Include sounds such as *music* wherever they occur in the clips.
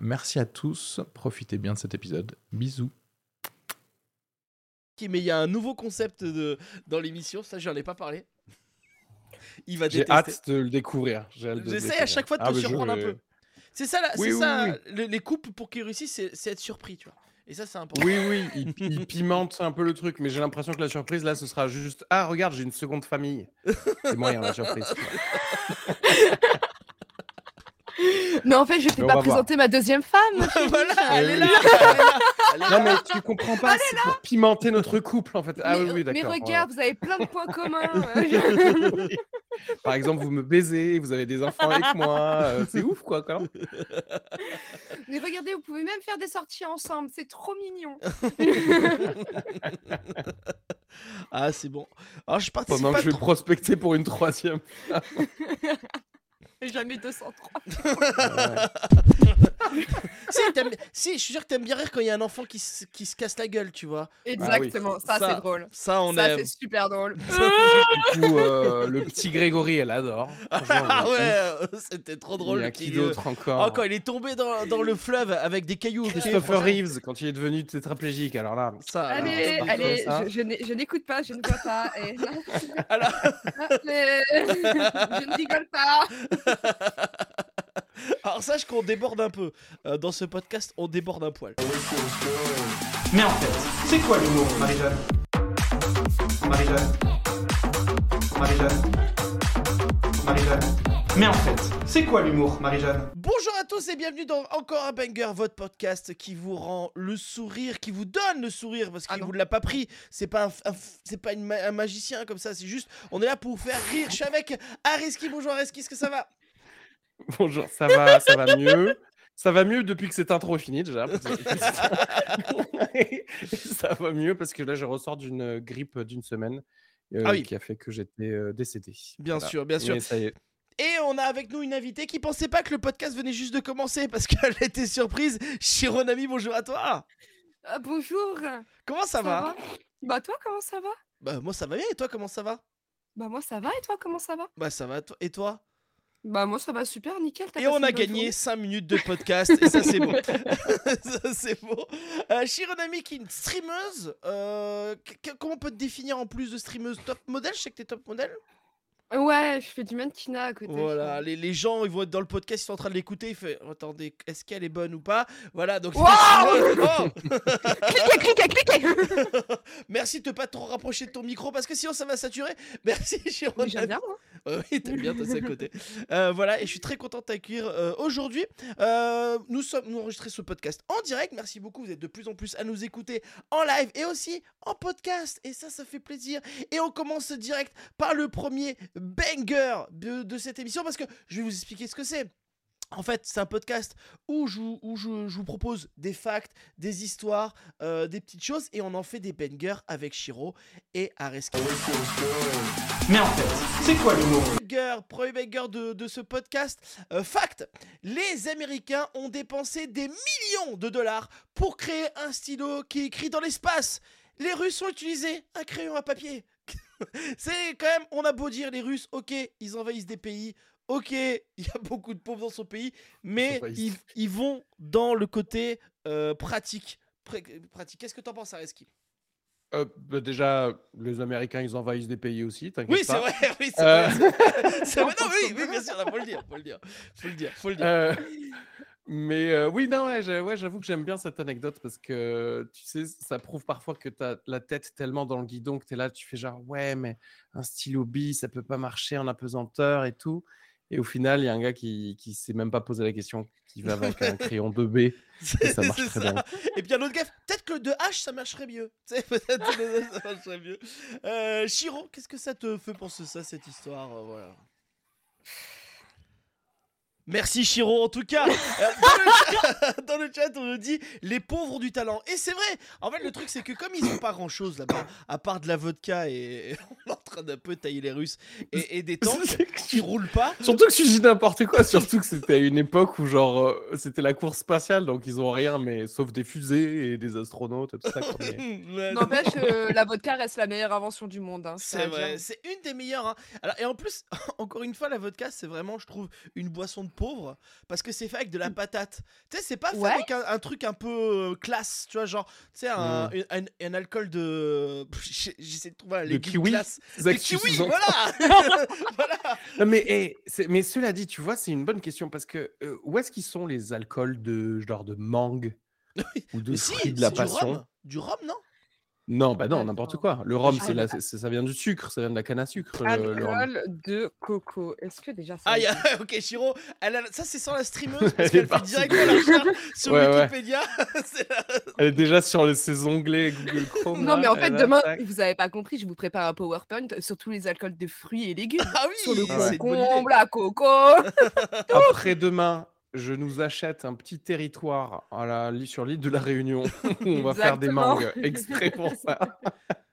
Merci à tous, profitez bien de cet épisode. Bisous. Mais il y a un nouveau concept de, dans l'émission, ça j'en ai pas parlé. Il va J'ai hâte de le découvrir. J'essaie à chaque fois de te ah, surprendre un peu. C'est ça, là, ça les couples pour qu'ils réussissent, c'est être surpris, tu vois. Et ça, c'est important. Oui, oui, il, pimente un peu le truc, mais j'ai l'impression que la surprise, là, ce sera juste Ah, regarde, j'ai une seconde famille. C'est moyen, la surprise. *laughs* Mais en fait, je ne vais pas présenter ma deuxième femme. *laughs* voilà, elle, est là, Non, mais tu comprends pas, c'est pour pimenter notre couple, en fait. Ah oui, oui, d'accord. Mais regarde, vous avez plein de points communs. *laughs* Par exemple, vous me baisez, vous avez des enfants avec moi. Euh, c'est ouf, quoi, quand Mais regardez, vous pouvez même faire des sorties ensemble. C'est trop mignon. *laughs* ah, c'est bon. Alors, je Pendant que je vais prospecter pour une troisième Jamais 203. *laughs* si, je suis sûr que t'aimes bien rire quand il y a un enfant qui, se, qui se casse la gueule, tu vois. Exactement, ça, c'est drôle. Ça, on ça, c'est super drôle. *laughs* du coup, euh, le petit Grégory, elle adore. *laughs* Ah ouais, euh, c'était trop drôle. Il y a qui d'autre encore oh, Quand il est tombé dans, dans, le fleuve avec des cailloux. Christopher Reeves, quand il est devenu tétraplégique, alors là. Ça, allez, allez, je, n'écoute pas, je ne vois pas. Et... alors... je ne rigole pas. *laughs* Alors sache qu'on déborde un peu. Euh, dans ce podcast, on déborde un poil. Mais en fait, c'est quoi l'humour, Marie-Jeanne? Marie-Jeanne? Marie-Jeanne? Marie-Jeanne? Mais en fait, c'est quoi l'humour, Marie-Jeanne? Bonjour à tous et bienvenue dans Encore un Banger, votre podcast qui vous rend le sourire, qui vous donne le sourire parce qu'il ne vous l'a pas pris. C'est pas, un, c'est pas un magicien comme ça, c'est juste, on est là pour vous faire rire. Je suis avec Ariski. Bonjour Ariski, est-ce que ça va? Bonjour, ça va, ça va mieux? Ça va mieux depuis que cette intro est finie déjà. *laughs* ça va mieux parce que là, je ressors d'une grippe d'une semaine euh, ah qui a fait que j'étais euh, décédé. Bien sûr, bien sûr. Et on a avec nous une invitée qui pensait pas que le podcast venait juste de commencer parce *laughs* qu'elle était surprise. Chironami, bonjour à toi. Ah, bonjour. Comment ça, va, Bah toi, comment ça va? Bah moi ça va bien et toi comment ça va? Bah moi ça va et toi comment ça va? Bah ça va et toi? Bah moi ça va super, nickel. Et on a gagné 5 minutes de podcast et ça c'est *laughs* bon. *laughs* ça c'est bon. Euh, Chironami qui est une streameuse. Euh, comment on peut te définir en plus de streameuse? Top modèle? Je sais que t'es top modèle Ouais, je fais du mannequinat à côté. Voilà, les, les, gens, ils vont être dans le podcast, ils sont en train de l'écouter. Ils font Attendez, est-ce qu'elle est bonne ou pas? Voilà, donc. Wow oh *laughs* cliquez, cliquez, cliquez *laughs* Merci de ne pas trop rapprocher de ton micro parce que sinon ça va saturer. Merci, Jérôme. J'aime bien, moi. *laughs* oui, t'aimes bien, t'es à côté. Euh, voilà, et je suis très content de t'accueillir euh, aujourd'hui. Euh, nous sommes, nous enregistrons ce podcast en direct. Merci beaucoup, vous êtes de plus en plus à nous écouter en live et aussi en podcast. Et ça, ça fait plaisir. Et on commence direct par le premier banger de, cette émission parce que je vais vous expliquer ce que c'est. En fait, c'est un podcast où, je, où je, vous propose des facts, des histoires, euh, des petites choses et on en fait des bangers avec Shiro et Areski. Mais en fait, c'est quoi l'humour? Banger, premier banger de, de ce podcast. Euh, fact les Américains ont dépensé des millions de dollars pour créer un stylo qui écrit dans l'espace. Les Russes ont utilisé un crayon à papier. *laughs* c'est quand même, on a beau dire les Russes, ok, ils envahissent des pays, ok, *laughs* il y a beaucoup de pauvres dans son pays, mais ils, vont dans le côté euh, pratique. pratique. Qu'est-ce que tu en penses, Areski? Euh, bah déjà, les Américains, ils envahissent des pays aussi, Oui, c'est vrai, *laughs* oui, c'est euh... vrai. Non, oui, oui, bien sûr, faut le dire, faut le dire, faut le dire, faut le dire. Mais euh, oui, non, ouais, j'avoue que j'aime bien cette anecdote parce que tu sais, ça prouve parfois que tu as la tête tellement dans le guidon que tu es là, tu fais genre, ouais, mais un stylo bi, ça peut pas marcher en apesanteur et tout. Et au final, il y a un gars qui, qui s'est même pas posé la question, qui va avec un *laughs* crayon 2B. et ça marche très bien. Et puis un autre gars, peut-être que le 2H, ça marcherait mieux. *laughs* peut-être ça marcherait mieux. Euh, Chiron, qu'est-ce que ça te fait penser ça, cette histoire euh, voilà? Merci Chiro en tout cas. *laughs* Euh, dans, le chat, dans le chat, on nous dit les pauvres ont du talent. Et c'est vrai. En fait le truc c'est que comme ils ont pas grand chose là-bas, à part de la vodka et *laughs* on est en train d'un peu tailler les Russes et, et des tanks *laughs* qui roulent pas. Surtout que tu dis n'importe quoi, surtout que c'était à une époque où genre euh, c'était la course spatiale, donc ils ont rien, mais sauf des fusées et des astronautes et tout ça. N'empêche, euh, la vodka reste la meilleure invention du monde. hein, C'est vrai, c'est une des meilleures. hein. Alors, et en plus, encore une fois, la vodka, c'est vraiment, je trouve, une boisson de pauvre parce que c'est fait avec de la patate. Tu sais, c'est pas fait Ouais. avec un, un truc un peu euh, classe, tu vois, genre, tu sais, un, Mm. un, un alcool de. J'essaie de trouver légume kiwi classe. Kiwi, voilà *laughs* *laughs* Voilà Non, mais, eh, c'est- mais cela dit, tu vois, c'est une bonne question parce que euh, où est-ce qu'ils sont les alcools de genre de mangue *laughs* ou de si, fruits de la du passion? Rhum. Du rhum, non? Non, bah non, n'importe quoi. Le rhum, Ah, c'est la- c'est- ça vient du sucre, ça vient de la canne à sucre. le- le rhum. Alcool de coco. Est-ce que déjà ça Ah, y a... existe? *laughs* ok, Chiro, elle a- ça c'est sans la streameuse *laughs* Elle parce est qu'elle fait partie. directement la recherche sur Ouais, ouais. Wikipédia. *laughs* C'est la- Elle est déjà sur le- ses onglets Google Chrome. Non, là, mais en fait, elle demain, vous avez pas compris, je vous prépare un PowerPoint sur tous les alcools de fruits et légumes. Ah Sur le oui, c'est une bonne idée. concombre, la coco. Après-demain, je nous achète un petit territoire à la, sur l'île de la Réunion *laughs* où on va faire des mangues exprès pour ça. *laughs*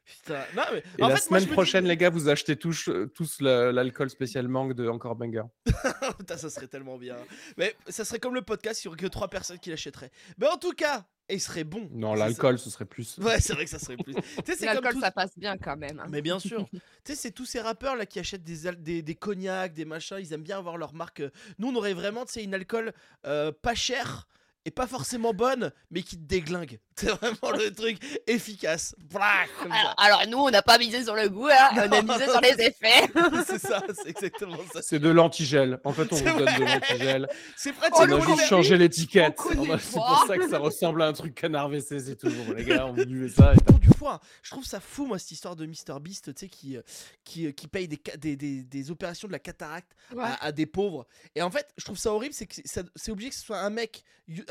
Putain, non, mais Et en la fait, semaine dis- prochaine, les gars, vous achetez tous, euh, tous l'alcool spécial mangue de Encore Banger. *laughs* Putain, ça serait tellement bien. Mais ça serait comme le podcast, il y aurait que trois personnes qui l'achèteraient. Mais en tout cas, il serait bon. Non, l'alcool, ce serait plus. Ouais, c'est vrai que ça serait plus. *laughs* tu sais, c'est comme L'alcool, tout- ça passe bien quand même. hein. Mais bien sûr. *laughs* tu sais, c'est tous ces rappeurs là qui achètent des, al- des, des cognacs, des machins. Ils aiment bien avoir leur marque. Nous, on aurait vraiment, tu sais, une alcool euh, pas chère et pas forcément bonne, mais qui te déglingue. *laughs* C'est vraiment le truc efficace. Blac, comme ça. Alors, alors, nous, on n'a pas misé sur le goût, hein, on a misé sur les effets. *laughs* c'est ça, c'est exactement ça. C'est de l'antigel. En fait, on vous donne de l'antigel. C'est pratique. On le a juste changé l'étiquette. on On C'est pour ça que ça ressemble à un truc canard WC, c'est tout. Bon, les gars, on vous buvez ça. et du foie. Je trouve ça fou, moi, cette histoire de Mr Beast, tu sais, qui, euh, qui, euh, qui paye des, des, des, des opérations de la cataracte Ouais. à, à des pauvres. Et en fait, je trouve ça horrible, c'est que c'est obligé que ce soit un mec,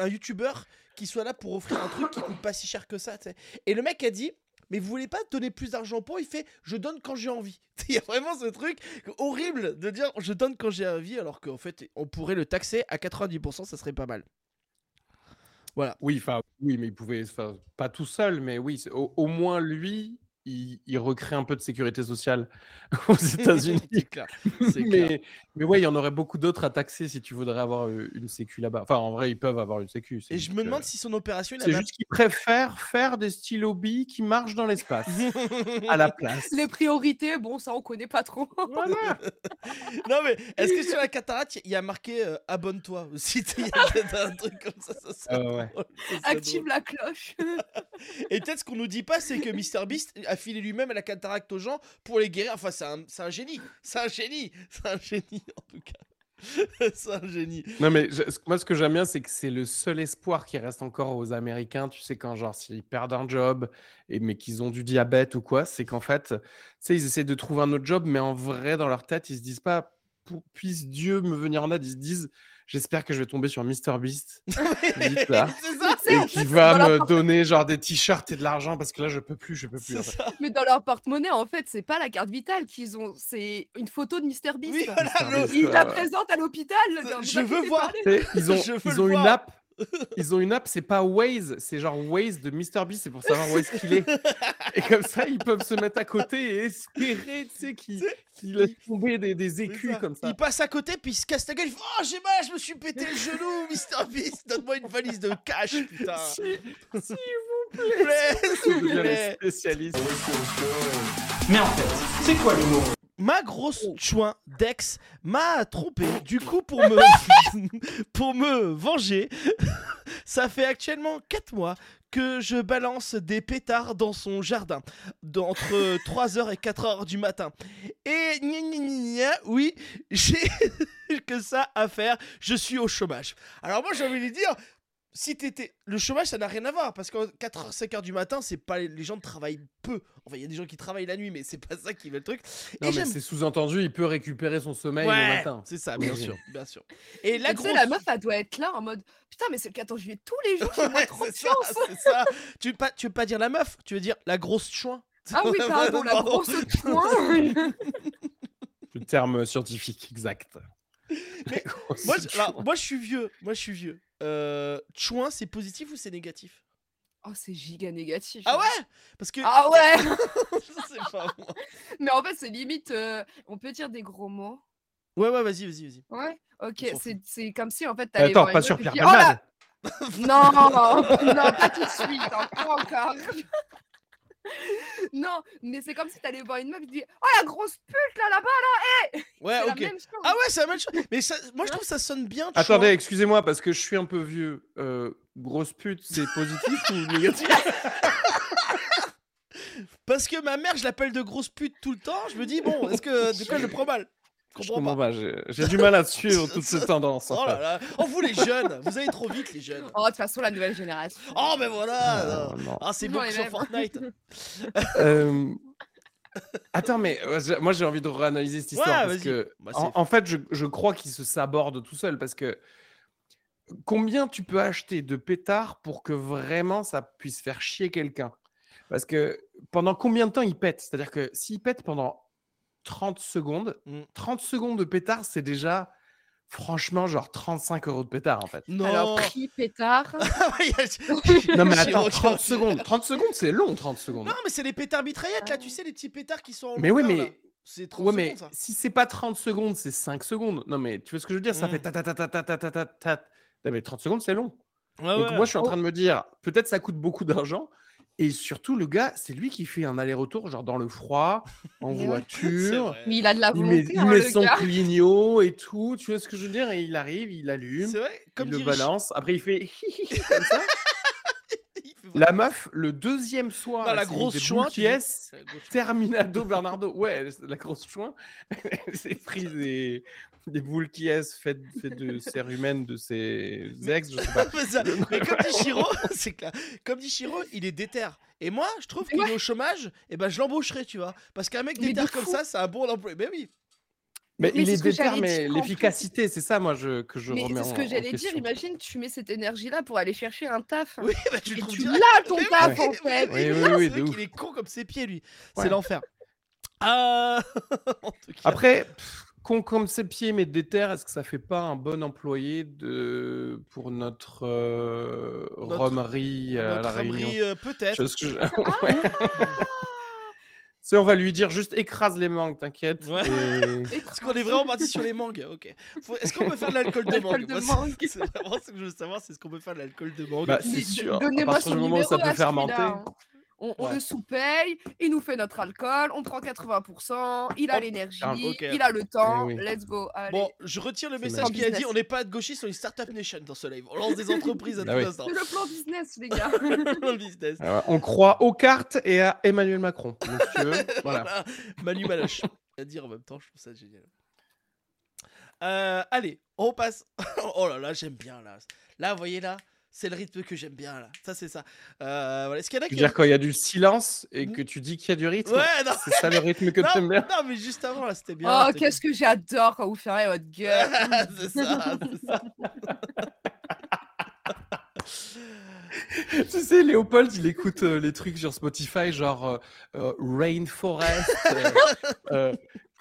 un youtubeur, qui soit là pour offrir un truc qui coûte pas si cher que ça. Et le mec a dit. Mais vous voulez pas donner plus d'argent pour Il fait je donne quand j'ai envie. *laughs* Il y a vraiment ce truc horrible de dire je donne quand j'ai envie alors qu'en fait on pourrait le taxer à 90%, ça serait pas mal. Oui, enfin, oui, mais il pouvait, pas tout seul, mais oui, au moins lui, il, il recrée un peu de sécurité sociale *laughs* aux *laughs* États-Unis. c'est clair. c'est clair. mais, mais ouais, il y en aurait beaucoup d'autres à taxer si tu voudrais avoir euh, une sécu là-bas. Enfin, en vrai, ils peuvent avoir une sécu. Et je me que- demande si son opération, C'est juste qu'ils préfèrent faire des stylos billes qui marchent dans l'espace à la place. *laughs* Les priorités, bon, ça, on connaît pas trop. Voilà. Non mais est-ce que sur la cataracte il y a marqué euh, abonne-toi aussi? Il y a peut-être un truc comme ça. ça serait ouais. drôle, ça serait Active drôle. la cloche. Et peut-être ce qu'on nous dit pas c'est que MrBeast a filé lui-même la cataracte aux gens pour les guérir. Enfin c'est un, un génie, c'est un génie, c'est un génie en tout cas. *laughs* c'est un génie. Non, mais moi, ce que j'aime bien, c'est que c'est le seul espoir qui reste encore aux Américains. Tu sais, quand genre, s'ils perdent un job, et, mais qu'ils ont du diabète ou quoi, c'est qu'en fait, tu sais, ils essaient de trouver un autre job, mais en vrai, dans leur tête, ils se disent pas, Pour- puisse Dieu me venir en aide, ils se disent, j'espère que je vais tomber sur MrBeast, vite *laughs* là, *laughs* ça, et qui fait, va me porte- donner genre des t-shirts et de l'argent parce que là, je peux plus, je peux plus. en fait. Mais dans leur porte-monnaie, en fait, c'est pas la carte vitale qu'ils ont, c'est une photo de Mr Beast. Oui voilà, Mr. le- Beast. Ils la Ouais. présentent à l'hôpital. Je veux voir. Ils *laughs* ont, Je veux ils le ont une voir. app. Ils ont une app, c'est pas Waze, c'est genre Waze de MrBeast, c'est pour savoir où est-ce qu'il est. Et comme ça, ils peuvent se mettre à côté et espérer, tu sais, qu'il laisse tomber des, écus ça. comme ça. Il passe à côté puis il se casse la gueule. Il fait oh j'ai mal, je me suis pété le genou, *laughs* MrBeast. Donne-moi une valise de cash putain. Si- S'il vous plaît, s'il vous plaît. les spécialistes. Mais en fait, c'est quoi l'humour? Ma grosse chouin d'ex m'a trompé. Du coup, pour me, *laughs* *laughs* pour me venger, *laughs* ça fait actuellement 4 mois que je balance des pétards dans son jardin, d'entre 3h et 4h du matin. Et gna gna gna oui, j'ai que ça à faire, je suis au chômage. Alors moi, j'ai envie de dire, si t'étais... Le chômage, ça n'a rien à voir, parce qu'en 4h, 5h du matin, c'est pas... Les gens travaillent peu. Enfin, il y a des gens qui travaillent la nuit, mais c'est pas ça qui veut le truc. Non, Et mais c'est sous-entendu, il peut récupérer son sommeil le matin. c'est ça, bien Oui. sûr, bien sûr. Et la grosse... sais, la meuf, elle doit être là en mode Putain, mais c'est le 14 juillet tous les jours, Ouais, trop de c'est ça, ça. Tu veux pas, tu veux pas dire la meuf, tu veux dire la grosse chouin. Ah oui, pardon, la grosse. Tu veux *laughs* terme scientifique exact. *laughs* Mais Moi, je, alors, chouin. moi, je suis vieux. Moi, je suis vieux. Euh, chouin, c'est positif ou c'est négatif? Oh, c'est giga négatif. Ah hein. ouais? Parce que. Ah ouais *laughs* je sais pas, moi. *laughs* Mais en fait, c'est limite. euh, on peut dire des gros mots. Ouais, ouais, vas-y, vas-y, vas-y. Ouais. Ok, c'est c'est comme si en fait t'allais Attends, voir pas une sur Pierre Oh là Palmade. Non, non, pas tout de suite, hein, pas encore. *laughs* non, mais c'est comme si t'allais voir une meuf et tu dis Oh la grosse pute là là-bas là Ouais, C'est ok. la même chose. Ah ouais, c'est la même chose. Mais ça, moi, je trouve que ça sonne bien. Attendez, excusez-moi parce que je suis un peu vieux. Euh, grosse pute, c'est positif ou *laughs* négatif? Parce que ma mère, je l'appelle de grosse pute tout le temps. Je me dis, bon, est-ce que. De quoi je le prends mal? Je comprends pas. pas, J'ai du mal à suivre toutes ces *laughs* tendances. en Oh là là. Oh, vous les jeunes, vous allez trop vite, les jeunes. Oh, de toute façon, la nouvelle génération. Oh, ben voilà. Ah, non. Ah, c'est bon les sur. Fortnite. *laughs* Euh, Attends, mais moi j'ai envie de réanalyser cette Ouais, histoire parce que Bah, en, fait je, je crois qu'il se saborde tout seul parce que combien tu peux acheter de pétards pour que vraiment ça puisse faire chier quelqu'un? Parce que pendant combien de temps il pète? C'est-à-dire que s'il pète pendant 30 secondes, Mm. 30 secondes de pétard c'est déjà franchement genre 35 euros de pétard en fait. Non. Alors, prix pétard. *laughs* *laughs* Non mais attends, qui 30 refuse. secondes, 30 secondes c'est long 30 secondes. Non, mais c'est les pétards mitraillettes là, Ah. tu sais, les petits pétards qui sont en Mais oui, mais- là. C'est 30 Ouais, mais secondes ça. si c'est pas 30 secondes, c'est 5 secondes. Non, mais tu vois ce que je veux dire? Ça fait Mm. ta ta ta ta ta ta ta ta ta. Non, mais 30 secondes, c'est long. Ouais, Donc ouais. moi, je suis en Oh. train de me dire, peut-être ça coûte beaucoup d'argent. Et surtout, le gars, c'est lui qui fait un aller-retour, genre dans le froid, en. *laughs* C'est voiture. Mais il a de la Il met, volonté, il hein, met le son gars. clignot et tout. Tu vois ce que je veux dire? Et il arrive, il allume, C'est vrai, comme il le balance. Après, il fait *laughs* comme ça. La meuf, le deuxième soir, Non, la grosse chouin, C'est la grosse chouin. Terminado Bernardo, ouais, la grosse chouin, *laughs* elle s'est pris *laughs* des, boules qui est faites, faites de serre humaine de ses ex, je sais *laughs* pas. Mais ça- mais comme dit Chiro, *laughs* c'est clair. Comme dit Chiro, il est déter. Et moi, je trouve qu'il est au chômage, et ben je l'embaucherai, tu vois. Parce qu'un mec déter comme fou. ça, c'est un bon emploi. Mais oui. Mais, Mais il est déter, j'allais mais l'efficacité, c'est ça, moi, je, que je Mais remets c'est ce que j'allais dire. Imagine, tu mets cette énergie-là pour aller chercher un taf. Oui, bah, tu Et tu l'as ton Mais taf oui, en fait. Oui, oui, c'est oui, vrai de qu'il ouf. est con comme ses pieds, lui. Ouais. C'est l'enfer. En tout cas. Après, pff, con comme ses pieds, mais déter, est-ce que ça fait pas un bon employé de, pour notre, euh, Notre- romerie à Notre la Réunion? euh, peut-être. Je- *laughs* Ouais. *laughs* Sais, on va lui dire juste écrase les mangues, t'inquiète. Ouais. et- *laughs* Est-ce qu'on est vraiment parti sur les mangues Ok. Faut- Est-ce qu'on peut faire de l'alcool de mangue? de Moi, c'est- mangue. C'est vraiment ce que je veux savoir, c'est ce qu'on peut faire de l'alcool de mangue. Bah, c'est sûr. à Donnez-moi partir son du moment où numéro ça peut à fermenter. hein. On, on Ouais. le sous-paye, il nous fait notre alcool, on prend 80%, il a l'énergie, ah, il a le temps, oui. let's go. Allez. Bon, je retire le message qui a dit Business. on n'est pas de gauchistes, on est Startup Nation dans ce live. On lance des *laughs* entreprises à Ah tout oui. instant. C'est le plan business, les gars. *laughs* Le business. Alors, Euh, on croit aux cartes et à Emmanuel Macron. Donc, tu veux, *laughs* voilà. Voilà. Manu Maloche. À dire en même temps, je trouve ça génial. Euh, allez, on passe. oh là là, j'aime bien là. Là, vous voyez là, c'est le rythme que j'aime bien là. Ça, c'est ça. Euh, voilà. Est-ce qu'il y en a Tu qui. veux dire quand il y a du silence et que tu dis qu'il y a du rythme? Ouais, non. C'est ça le rythme que *laughs* tu aimes bien? non, mais juste avant là, c'était bien. oh, c'était qu'est-ce que j'adore quand vous fermez votre gueule. *laughs* c'est ça, c'est ça. *laughs* Tu sais, Léopold, il écoute euh, les trucs sur Spotify, genre euh, euh, Rainforest, euh, euh,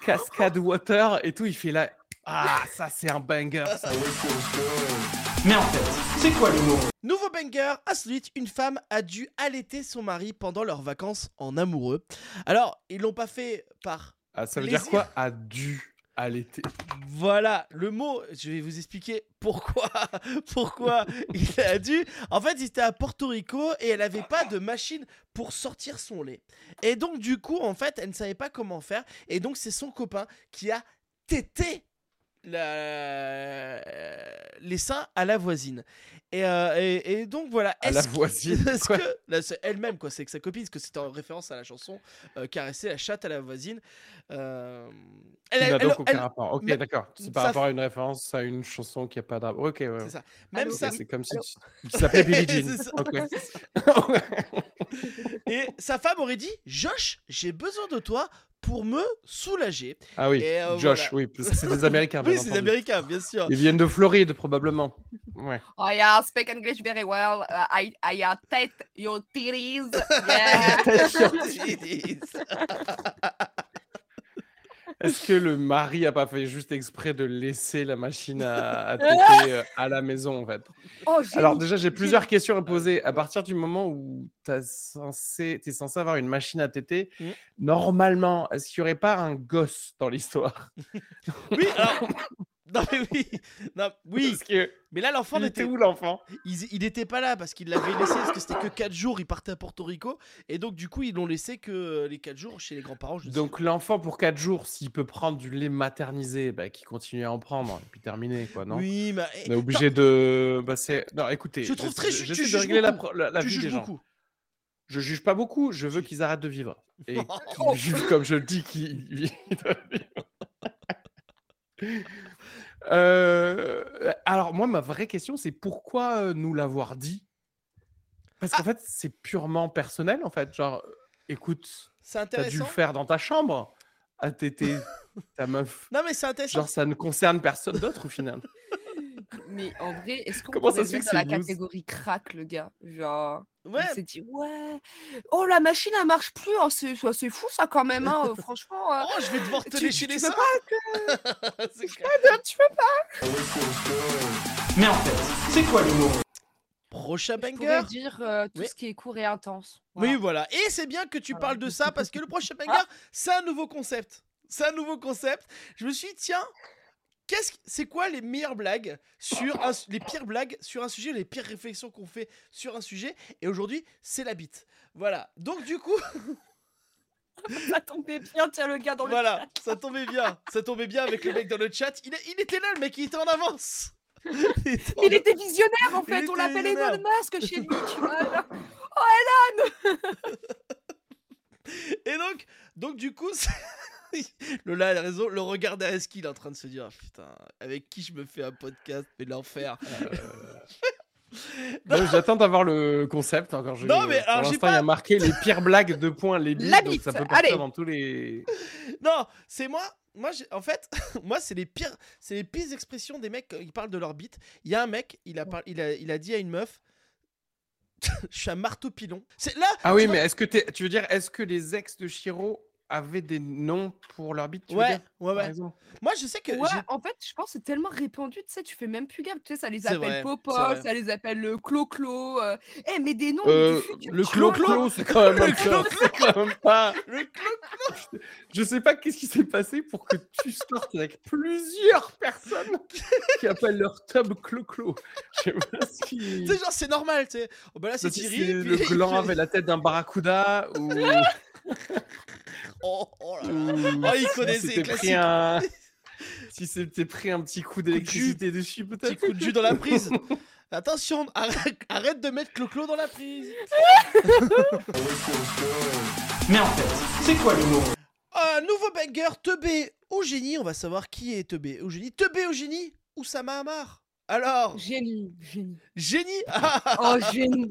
Cascade Water et tout. Il fait là. Ah, ça, c'est un banger. Ça. Mais en fait, c'est quoi l'humour Nouveau banger, insolite, une femme a dû allaiter son mari pendant leurs vacances en amoureux. Alors, ils l'ont pas fait par Ah, ça veut Plaisir. dire quoi A dû allaiter? Voilà, le mot, je vais vous expliquer pourquoi, *laughs* pourquoi il a dû. En fait, il était à Porto Rico et elle n'avait pas de machine pour sortir son lait. Et donc, du coup, en fait, elle ne savait pas comment faire. Et donc, c'est son copain qui a tété la... les seins à la voisine. Et, euh, et, et donc, voilà. À la voisine. *laughs* Elle-même quoi, c'est que sa copine, parce que c'était en référence à la chanson euh, caresser la chatte à la voisine. Euh, elle- elle- donc aucun rapport. Ok, d'accord. C'est par rapport à une référence à une chanson qui n'a pas de rapport. Ok, ouais. c'est ça. Même ça. C'est comme si tu tu s'appelais Billie *laughs* Jean. *laughs* Et sa femme aurait dit Josh, j'ai besoin de toi pour me soulager. ah oui, Et, euh, Josh, voilà. oui, c'est des *laughs* Américains. oui, c'est entendu. américain, bien sûr. Ils viennent de Floride, probablement. Ouais. Oh yeah, speak English very well. Uh, I, I uh, tate your titties. *laughs* Yeah. *laughs* Est-ce que le mari a pas fait juste exprès de laisser la machine à, à *laughs* euh, à la maison en fait? Oh, Alors déjà j'ai plusieurs questions à poser. À partir du moment où tu es censé avoir une machine à téter, Mm. normalement, est-ce qu'il n'y aurait pas un gosse dans l'histoire? *laughs* Oui, alors. Non, mais oui. Non, oui. Que Mais là, l'enfant il n'était était où l'enfant? Il, il était pas là parce qu'il l'avait laissé parce que c'était que 4 jours. Il partait à Porto Rico. Et donc, du coup, ils l'ont laissé que euh, les 4 jours chez les grands-parents. je Donc l'enfant pour 4 jours, s'il peut prendre du lait maternisé, bah, qu'il continue à en prendre et puis terminé quoi, non? Oui, mais. On est obligé de. Bah. Non, écoutez. Je trouve très ju- j'essaie tu de régler la, tu vie juges des gens. beaucoup. Je juge pas beaucoup, je veux qu'ils arrêtent de vivre. Et *laughs* qu'ils vivent comme je le dis qu'ils vivent. Euh, alors moi, ma vraie question, c'est pourquoi euh, nous l'avoir dit? Parce qu'en fait, c'est purement personnel, en fait. Genre, écoute, t'as dû le faire dans ta chambre, à téter *laughs* ta meuf. Non, mais c'est intéressant. Genre, ça ne concerne personne d'autre au final. Mais en vrai, est-ce qu'on pourrait mettre que dans la news catégorie crack, le gars? Genre, Ouais. il s'est dit, ouais, oh, la machine, elle marche plus. Oh, c'est fou, ça, quand même. Hein. *laughs* Franchement, euh, Oh, je vais devoir te pas *laughs* C'est clair. que tu veux pas? Mais en fait, c'est quoi l'humour Prochain Je banger? dire euh, tout Oui. ce qui est court et intense. Oui, Voilà. Et c'est bien que tu Voilà. parles de ça parce que le prochain *laughs* banger, c'est un nouveau concept. C'est un nouveau concept. Je me suis dit, tiens, qu'est-ce, que- c'est quoi les meilleures blagues sur un, les pires blagues sur un sujet, les pires réflexions qu'on fait sur un sujet? Et aujourd'hui, c'est la bite. Voilà. Donc du coup, *laughs* Ça tombait bien, tiens, le gars dans le voilà, ça tombait bien. Ça tombait bien avec le mec dans le chat. Il, était là, le mec, il était en avance. *laughs* Il était en Il était visionnaire en fait, on l'appelle. Elon Musk chez lui, tu vois. *laughs* genre. Et donc, donc du coup, *laughs* Lola a raison, le regard d'Areski, est en train de se dire, Ah, putain, avec qui je me fais un podcast, mais l'enfer. Ouais, *laughs* J'attends d'avoir le concept encore. Je, Non, mais pour alors, j'ai l'instant, il y pas- a marqué les pires blagues de points les bites, La donc bite, ça peut partir allez. dans tous les. *laughs* Non, c'est moi. Moi, j'ai- en fait, moi, c'est les pires, c'est les pires expressions des mecs quand ils parlent de leur bite. Il y a un mec, il a, par- il a, il a dit à une meuf, je suis un marteau pilon. C'est là. Ah oui, mais est-ce que t'es- tu veux dire, est-ce que les ex de Shiro avaient des noms pour leur bite tu veux Ouais, dire, ouais, ouais. Moi, je sais que. Ouais, en fait, je pense que c'est tellement répandu, tu sais, tu fais même plus gaffe, tu sais, ça les appelle Popo, ça les appelle le Clo-Clo. euh. Eh, mais des noms, Euh, du le clo-clo, c'est quand même Le un peu- c'est quand même pas. *laughs* Le clo- *laughs* Je sais pas qu'est-ce qui s'est passé pour que tu sortes avec plusieurs personnes *laughs* qui appellent leur tub clo-clo. Je sais pas si. Tu sais, genre, c'est normal, tu sais. Oh, bah là, c'est si Thierry. puis- le gland avait la tête d'un barracuda ou. *laughs* Oh, oh là là. ou Ah, il connaissait, un. *laughs* Si c'était pris un petit coup d'électricité dessus, Petit peut-être. coup de jus dans la prise. *laughs* Attention, arrête, arrête de mettre Clo-Clo dans la prise. Mais en fait, c'est quoi l'humour Un nouveau banger, Teubé au génie. On va savoir qui est Teubé au génie. Teubé au génie ou Sama Amar? Alors, Génie, génie. génie *laughs* Oh, génie.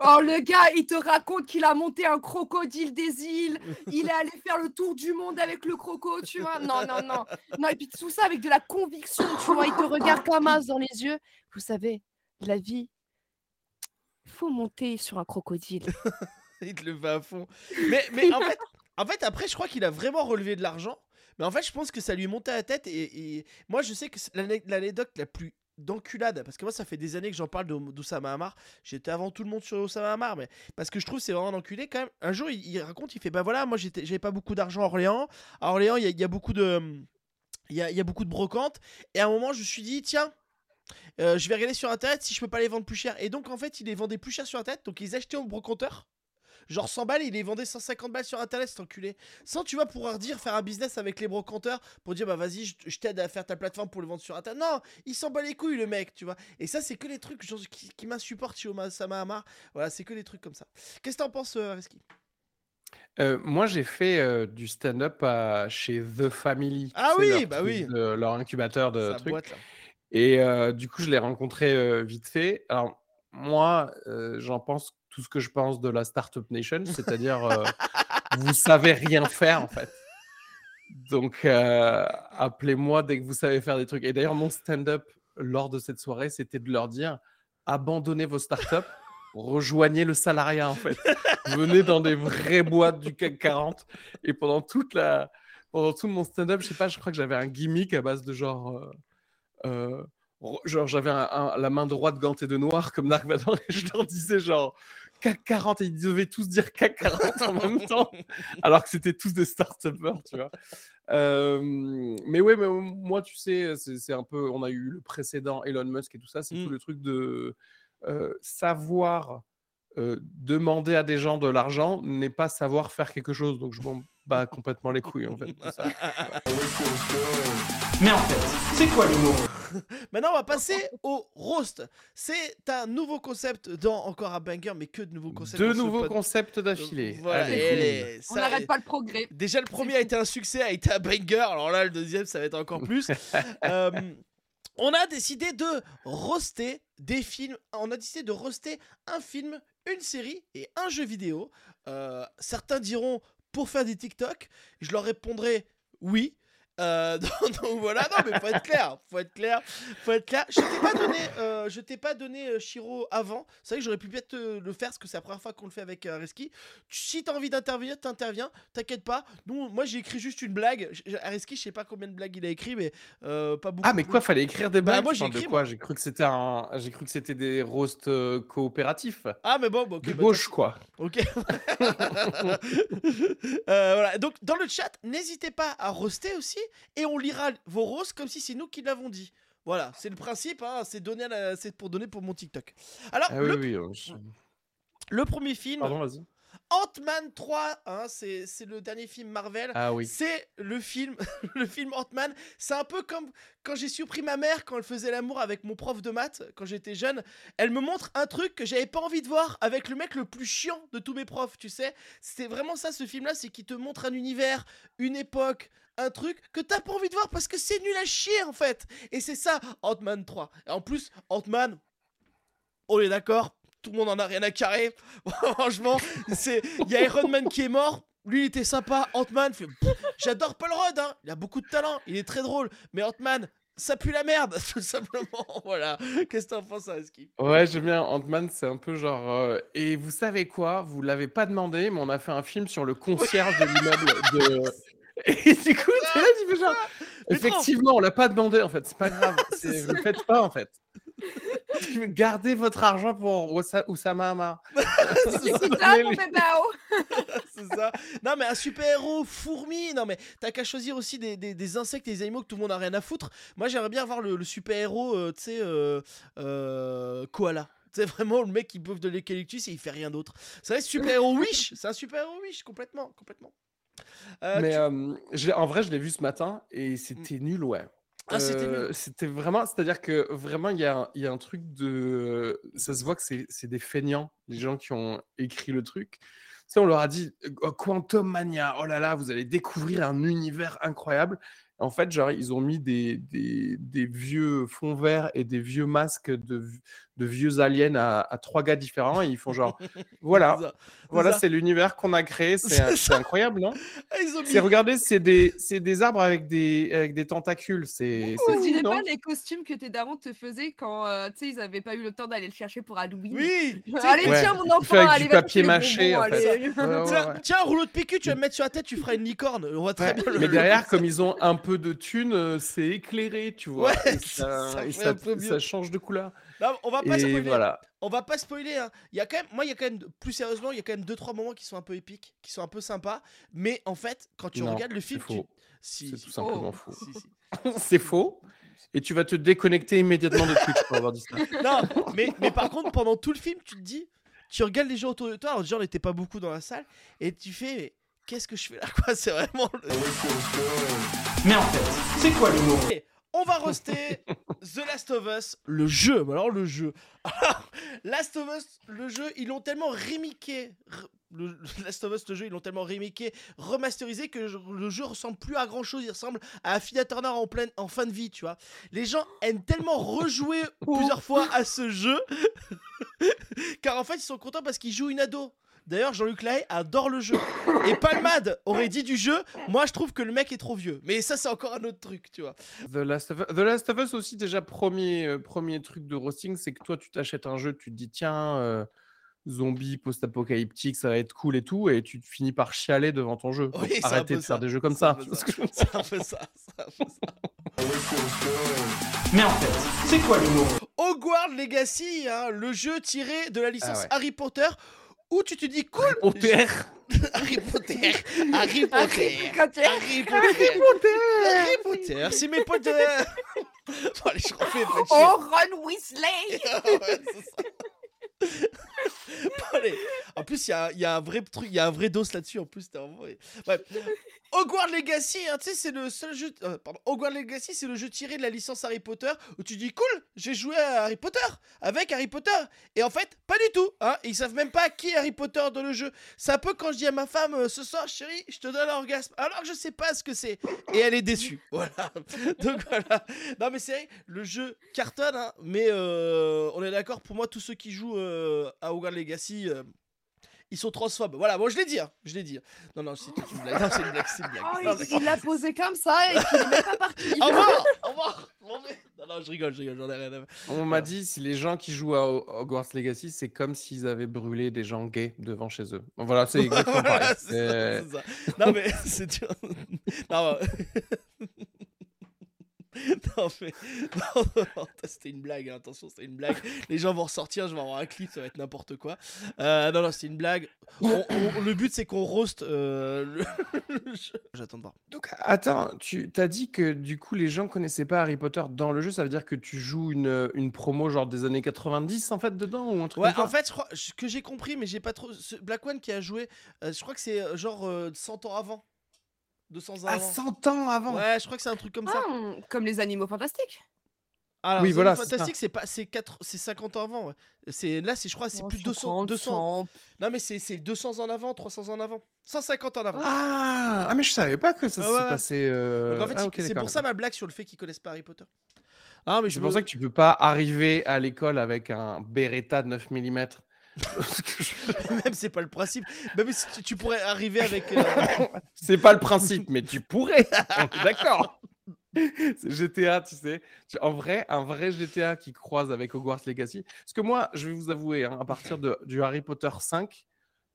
Oh, le gars, il te raconte qu'il a monté un crocodile des îles. Il est allé faire le tour du monde avec le croco, tu vois. Non, non, non. Non, et puis tout ça avec de la conviction, tu vois. Il te regarde comme as dans les yeux. Vous savez, la vie, il faut monter sur un crocodile. *laughs* Il te le va à fond. Mais, mais en, fait, en fait, après, je crois qu'il a vraiment relevé de l'argent. Mais en fait, je pense que ça lui monté à la tête. Et, et moi, je sais que l'anecdote la plus d'enculade, parce que moi, ça fait des années que j'en parle d'Oussama Hamar. J'étais avant tout le monde sur Oussama Hamar, mais parce que je trouve c'est vraiment enculé quand même. Un jour, il, raconte, il fait Bah voilà, moi, j'avais pas beaucoup d'argent à Orléans. À Orléans, il y a, beaucoup de. Il y a, il y a beaucoup de brocantes. Et à un moment, je me suis dit Tiens. euh, je vais regarder sur internet si je peux pas les vendre plus cher. Et donc en fait, il les vendait plus cher sur internet. Donc ils achetaient au brocanteur. Genre 100 balles, il les vendait 150 balles sur internet, cet enculé. Sans, tu vas pouvoir dire, faire un business avec les brocanteurs pour dire, bah vas-y, je, t'aide à faire ta plateforme pour le vendre sur internet. Non, il s'en bat les couilles, le mec, tu vois. Et ça, c'est que les trucs genre, qui, qui m'insupportent chez Oma Sama Hamar. Voilà, c'est que des trucs comme ça. Qu'est-ce que t'en penses, euh, Reski? Euh, moi, j'ai fait euh, du stand-up chez The Family. Ah oui, bah oui. de- leur incubateur de trucs. boîte. Et euh, du coup, je l'ai rencontré vite fait. Alors, moi, j'en pense tout ce que je pense de la Startup Nation, c'est-à-dire, euh, vous savez rien faire, en fait. Donc, euh, appelez-moi dès que vous savez faire des trucs. Et d'ailleurs, mon stand-up lors de cette soirée, c'était de leur dire abandonnez vos startups, rejoignez le salariat, en fait. Venez dans des vraies boîtes du CAC 40. Et pendant toute la, pendant tout mon stand-up, je sais pas, je crois que j'avais un gimmick à base de genre. euh, genre, j'avais la main droite gantée de noir comme Dark Vador et je leur disais genre CAC 40 et ils devaient tous dire CAC 40 en même temps *laughs* alors que c'était tous des start-upers, tu vois. Euh, mais ouais, mais moi, tu sais, c'est un peu. On a eu le précédent Elon Musk et tout ça, c'est tout Mm. le truc de euh, savoir euh, demander à des gens de l'argent n'est pas savoir faire quelque chose. Donc je m'en bats complètement les couilles en fait. ça. *laughs* Mais en fait, c'est quoi l'humour? *laughs* Maintenant, on va passer au roast. C'est un nouveau concept dans encore un banger, mais que de nouveaux concepts. Deux nouveaux pod- concepts d'affilée. Voilà, cool. On n'arrête pas le progrès. Déjà, le premier a été un succès, a été un banger. Alors là, le deuxième, ça va être encore plus. *laughs* Euh, on a décidé de roaster des films. On a décidé de roaster un film, une série et un jeu vidéo. Euh, certains diront pour faire des TikTok. Je leur répondrai oui. Euh, *laughs* donc, donc voilà, non mais faut être clair, faut être clair, faut être clair. Je t'ai pas donné, euh, je t'ai pas donné euh, Shiro avant. C'est vrai que j'aurais pu peut-être euh, le faire parce que c'est la première fois qu'on le fait avec euh, Reski. Si t'as envie d'intervenir, t'interviens. T'inquiète pas. Nous, moi j'ai écrit juste une blague. Reski, je sais pas combien de blagues il a écrit, mais pas beaucoup. Ah mais quoi, fallait écrire des Bah, blagues? moi, Enfin, j'ai de écrit, quoi? J'ai cru que c'était un, j'ai cru que c'était des roasts coopératifs. Ah mais bon, bon ok, de bah, gauche quoi. Ok. *laughs* Voilà. Donc dans le chat, n'hésitez pas à roaster aussi et on lira vos roasts comme si c'est nous qui l'avons dit. Voilà, c'est le principe, hein, c'est c'est pour donner pour mon TikTok. Alors, Ah le, oui oui. je- le premier film, Pardon, vas-y. Ant-Man 3, hein, c'est c'est le dernier film Marvel. Ah oui. C'est le film, *laughs* le film Ant-Man. C'est un peu comme quand j'ai surpris ma mère quand elle faisait l'amour avec mon prof de maths quand j'étais jeune. Elle me montre un truc que j'avais pas envie de voir avec le mec le plus chiant de tous mes profs, tu sais. C'était vraiment ça ce film-là, c'est qu'il te montre un univers, une époque, un truc que t'as pas envie de voir parce que c'est nul à chier en fait. Et c'est ça Ant-Man 3. Et en plus, Ant-Man, on est d'accord, tout le monde en a rien à carrer. *laughs* Franchement, c'est il y a Iron Man qui est mort. Lui, il était sympa. Ant-Man fait J'adore Paul Rudd, hein. il a beaucoup de talent, il est très drôle. Mais Ant-Man, ça pue la merde, *laughs* tout simplement. Voilà. Qu'est-ce que t'en penses, Aski? Ouais, j'aime bien. Ant-Man, c'est un peu genre. euh, Et vous savez quoi? Vous l'avez pas demandé, mais on a fait un film sur le concierge de l'immeuble de. Et du coup, t'es là, tu fais genre. Mais Effectivement, on l'a pas demandé en fait. C'est pas grave. *laughs* C'est c'est- Vous le faites pas en fait. Gardez votre argent pour Ousa- Oussama Hamar. *laughs* C'est ça, mon bébé. *laughs* C'est ça. Non, mais un super-héros fourmi. Non, mais t'as qu'à choisir aussi des, des- des insectes et des animaux que tout le monde a rien à foutre. Moi, j'aimerais bien voir le, le super-héros, euh, tu sais, euh, euh, koala. C'est vraiment le mec qui bouffe de l'eucalyptus et il fait rien d'autre. C'est vrai, super-héros Wish. C'est un super-héros Wish, complètement. complètement. Euh, Mais tu- euh, en vrai, je l'ai vu ce matin et c'était nul, ouais. Ah, c'était nul. Euh, C'était vraiment, c'est-à-dire que vraiment, il y a, y a un truc de. Ça se voit que c'est des feignants, les gens qui ont écrit le truc. Tu sais, on leur a dit Quantum Mania, oh là là, vous allez découvrir un univers incroyable. En fait, genre, ils ont mis des, des, des vieux fonds verts et des vieux masques de, de vieux aliens à, à trois gars différents et ils font genre, *laughs* voilà, ça. voilà, c'est l'univers qu'on a créé, *laughs* C'est incroyable, non? Ah, ils ont mis- c'est regardez, c'est des, c'est des arbres avec des, avec des tentacules. C'est, c'est On dirait pas les costumes que tes darons te faisaient quand euh, tu sais ils avaient pas eu le temps d'aller le chercher pour Halloween? Oui Allez Ouais. tiens mon enfant, avec allez du papier mâché, bonbons, en fait. allez. Ouais, ouais, Tiens, ouais. tiens, un rouleau de PQ, tu vas me mettre sur la tête, tu feras une licorne. On voit très Ouais, bien le. Mais derrière, comme ils ont un peu de thunes, euh, c'est éclairé, tu vois. Ouais, et *laughs* ça ça, et fait ça- un peu mieux. ça change de couleur. Non, on va pas Et spoiler. voilà. On va pas spoiler. Hein. Il y a quand même, moi, il y a quand même, plus sérieusement, il y a quand même deux trois moments qui sont un peu épiques, qui sont un peu sympas. Mais en fait, quand tu Non, regardes le film, c'est tu... faux. si, C'est si, tout simplement Oh. faux. si, si. *laughs* c'est faux. Et tu vas te déconnecter immédiatement de Twitch pour avoir dit ça. *laughs* Non, mais, mais par contre, pendant tout le film, tu te dis, tu regardes les gens autour de toi. Alors déjà, on n'était pas beaucoup dans la salle, et tu fais, mais qu'est-ce que je fais là, quoi? C'est vraiment. le- Mais en fait, c'est quoi l'humour On va roster *laughs* The Last of Us, le jeu. Alors le jeu. Alors, *laughs* Last of Us, le jeu, ils l'ont tellement remiqué. Le, *laughs* Last of Us, le jeu, ils l'ont tellement remiqué, remasterisé que le jeu ressemble plus à grand chose. Il ressemble à Affida Turner en, pleine, en fin de vie, tu vois. Les gens aiment tellement rejouer plusieurs fois à ce jeu. car en fait, ils sont contents parce qu'ils jouent une ado. D'ailleurs, Jean-Luc Lahaye adore le jeu. Et Palmade aurait dit du jeu, moi je trouve que le mec est trop vieux. Mais ça, c'est encore un autre truc, tu vois. The Last of Us, The Last of Us aussi, déjà, premier, euh, premier truc de roasting, c'est que toi, tu t'achètes un jeu, tu te dis, tiens, euh, zombie post-apocalyptique, ça va être cool et tout, et tu finis par chialer devant ton jeu. Oui, arrêtez de faire des jeux comme ça. C'est un peu ça. c'est un peu ça. Mais en fait, c'est quoi l'humour? Hogwarts Legacy, hein, le jeu tiré de la licence ouais. Harry Potter, où tu te dis cool. *laughs* Potter. Harry Potter. Harry Potter. Harry Potter. Harry Potter. Harry Potter. C'est mes potes. euh, *laughs* *laughs* Bon, allez, je refais. Oh, Ron Weasley. En plus, il y a, un vrai truc, il y a un vrai dos là-dessus. En plus, c'était vraiment- Ouais. Hogwarts Legacy, hein, tu sais, c'est le seul jeu. euh, pardon, Legacy, c'est le jeu tiré de la licence Harry Potter où tu dis cool, j'ai joué à Harry Potter avec Harry Potter. Et en fait, pas du tout. Hein, ils savent même pas qui est Harry Potter dans le jeu. C'est un peu quand je dis à ma femme euh, ce soir, chérie, je te donne l'orgasme, alors je sais pas ce que c'est. Et elle est déçue. *laughs* Voilà. Donc voilà. Non, mais c'est vrai, le jeu cartonne, hein, mais euh, on est d'accord, pour moi, tous ceux qui jouent à Hogwarts Legacy. Ils sont transphobes. Voilà, bon, je l'ai dit, hein, je l'ai dit. Non, non, c'est une blague. Non, c'est une blague, c'est une blague. Oh, Non, il- Il l'a posé comme ça et qu'il est même pas parti. *laughs* Au revoir, au revoir. Non, non, je rigole, je rigole, j'en ai rien à On m'a dit si les gens qui jouent à Ho- Hogwarts Legacy, c'est comme s'ils avaient brûlé des gens gays devant chez eux. Voilà, c'est *laughs* exactement Voilà, pareil. c'est ça, C'est- c'est ça. Non, mais *laughs* c'est dur. Non, mais- *laughs* non, mais. Non, *laughs* c'était une blague, hein, attention, c'était une blague. Les gens vont ressortir, je vais avoir un clip, ça va être n'importe quoi. Euh, non, non, c'était une blague. On- on- le but, c'est qu'on roast euh, *laughs* le... le jeu. J'attends de voir. Donc attends, tu t'as dit que du coup les gens connaissaient pas Harry Potter dans le jeu, ça veut dire que tu joues une, une promo genre des années 90 en fait dedans ou un truc Ouais, comme en ça fait, je crois ce que j'ai compris, mais j'ai pas trop. ce Black One qui a joué, euh, je crois que c'est genre euh, 100 ans avant. 200 ans À avant. 100 ans avant Ouais, je crois que c'est un truc comme ça. Ah, comme les animaux fantastiques. Alors, Oui, voilà. Fantastique, c'est pas, c'est 4, c'est 50 ans avant. ouais. C'est là, c'est je crois, c'est Oh, plus de 200, 50, 200. 100. Non, mais c'est, c'est 200 ans en avant, 300 ans en avant, 150 ans en avant. Ah, ah, mais je savais pas que ça Ah s'est ouais, ouais. passé. euh, Donc en fait, ah, c'est- ok, c'est d'accord, pour ça d'accord. ma blague sur le fait qu'ils connaissent pas Harry Potter. Ah, mais je C'est pour me- ça que tu peux pas arriver à l'école avec un Beretta de 9 mm. *laughs* même c'est pas le principe. Même si tu, tu pourrais arriver avec. euh, *laughs* C'est pas le principe, mais tu pourrais. D'accord. *laughs* C'est GTA, tu sais. En vrai, un vrai GTA qui croise avec Hogwarts Legacy. Parce que moi, je vais vous avouer, hein, à partir de, du Harry Potter 5,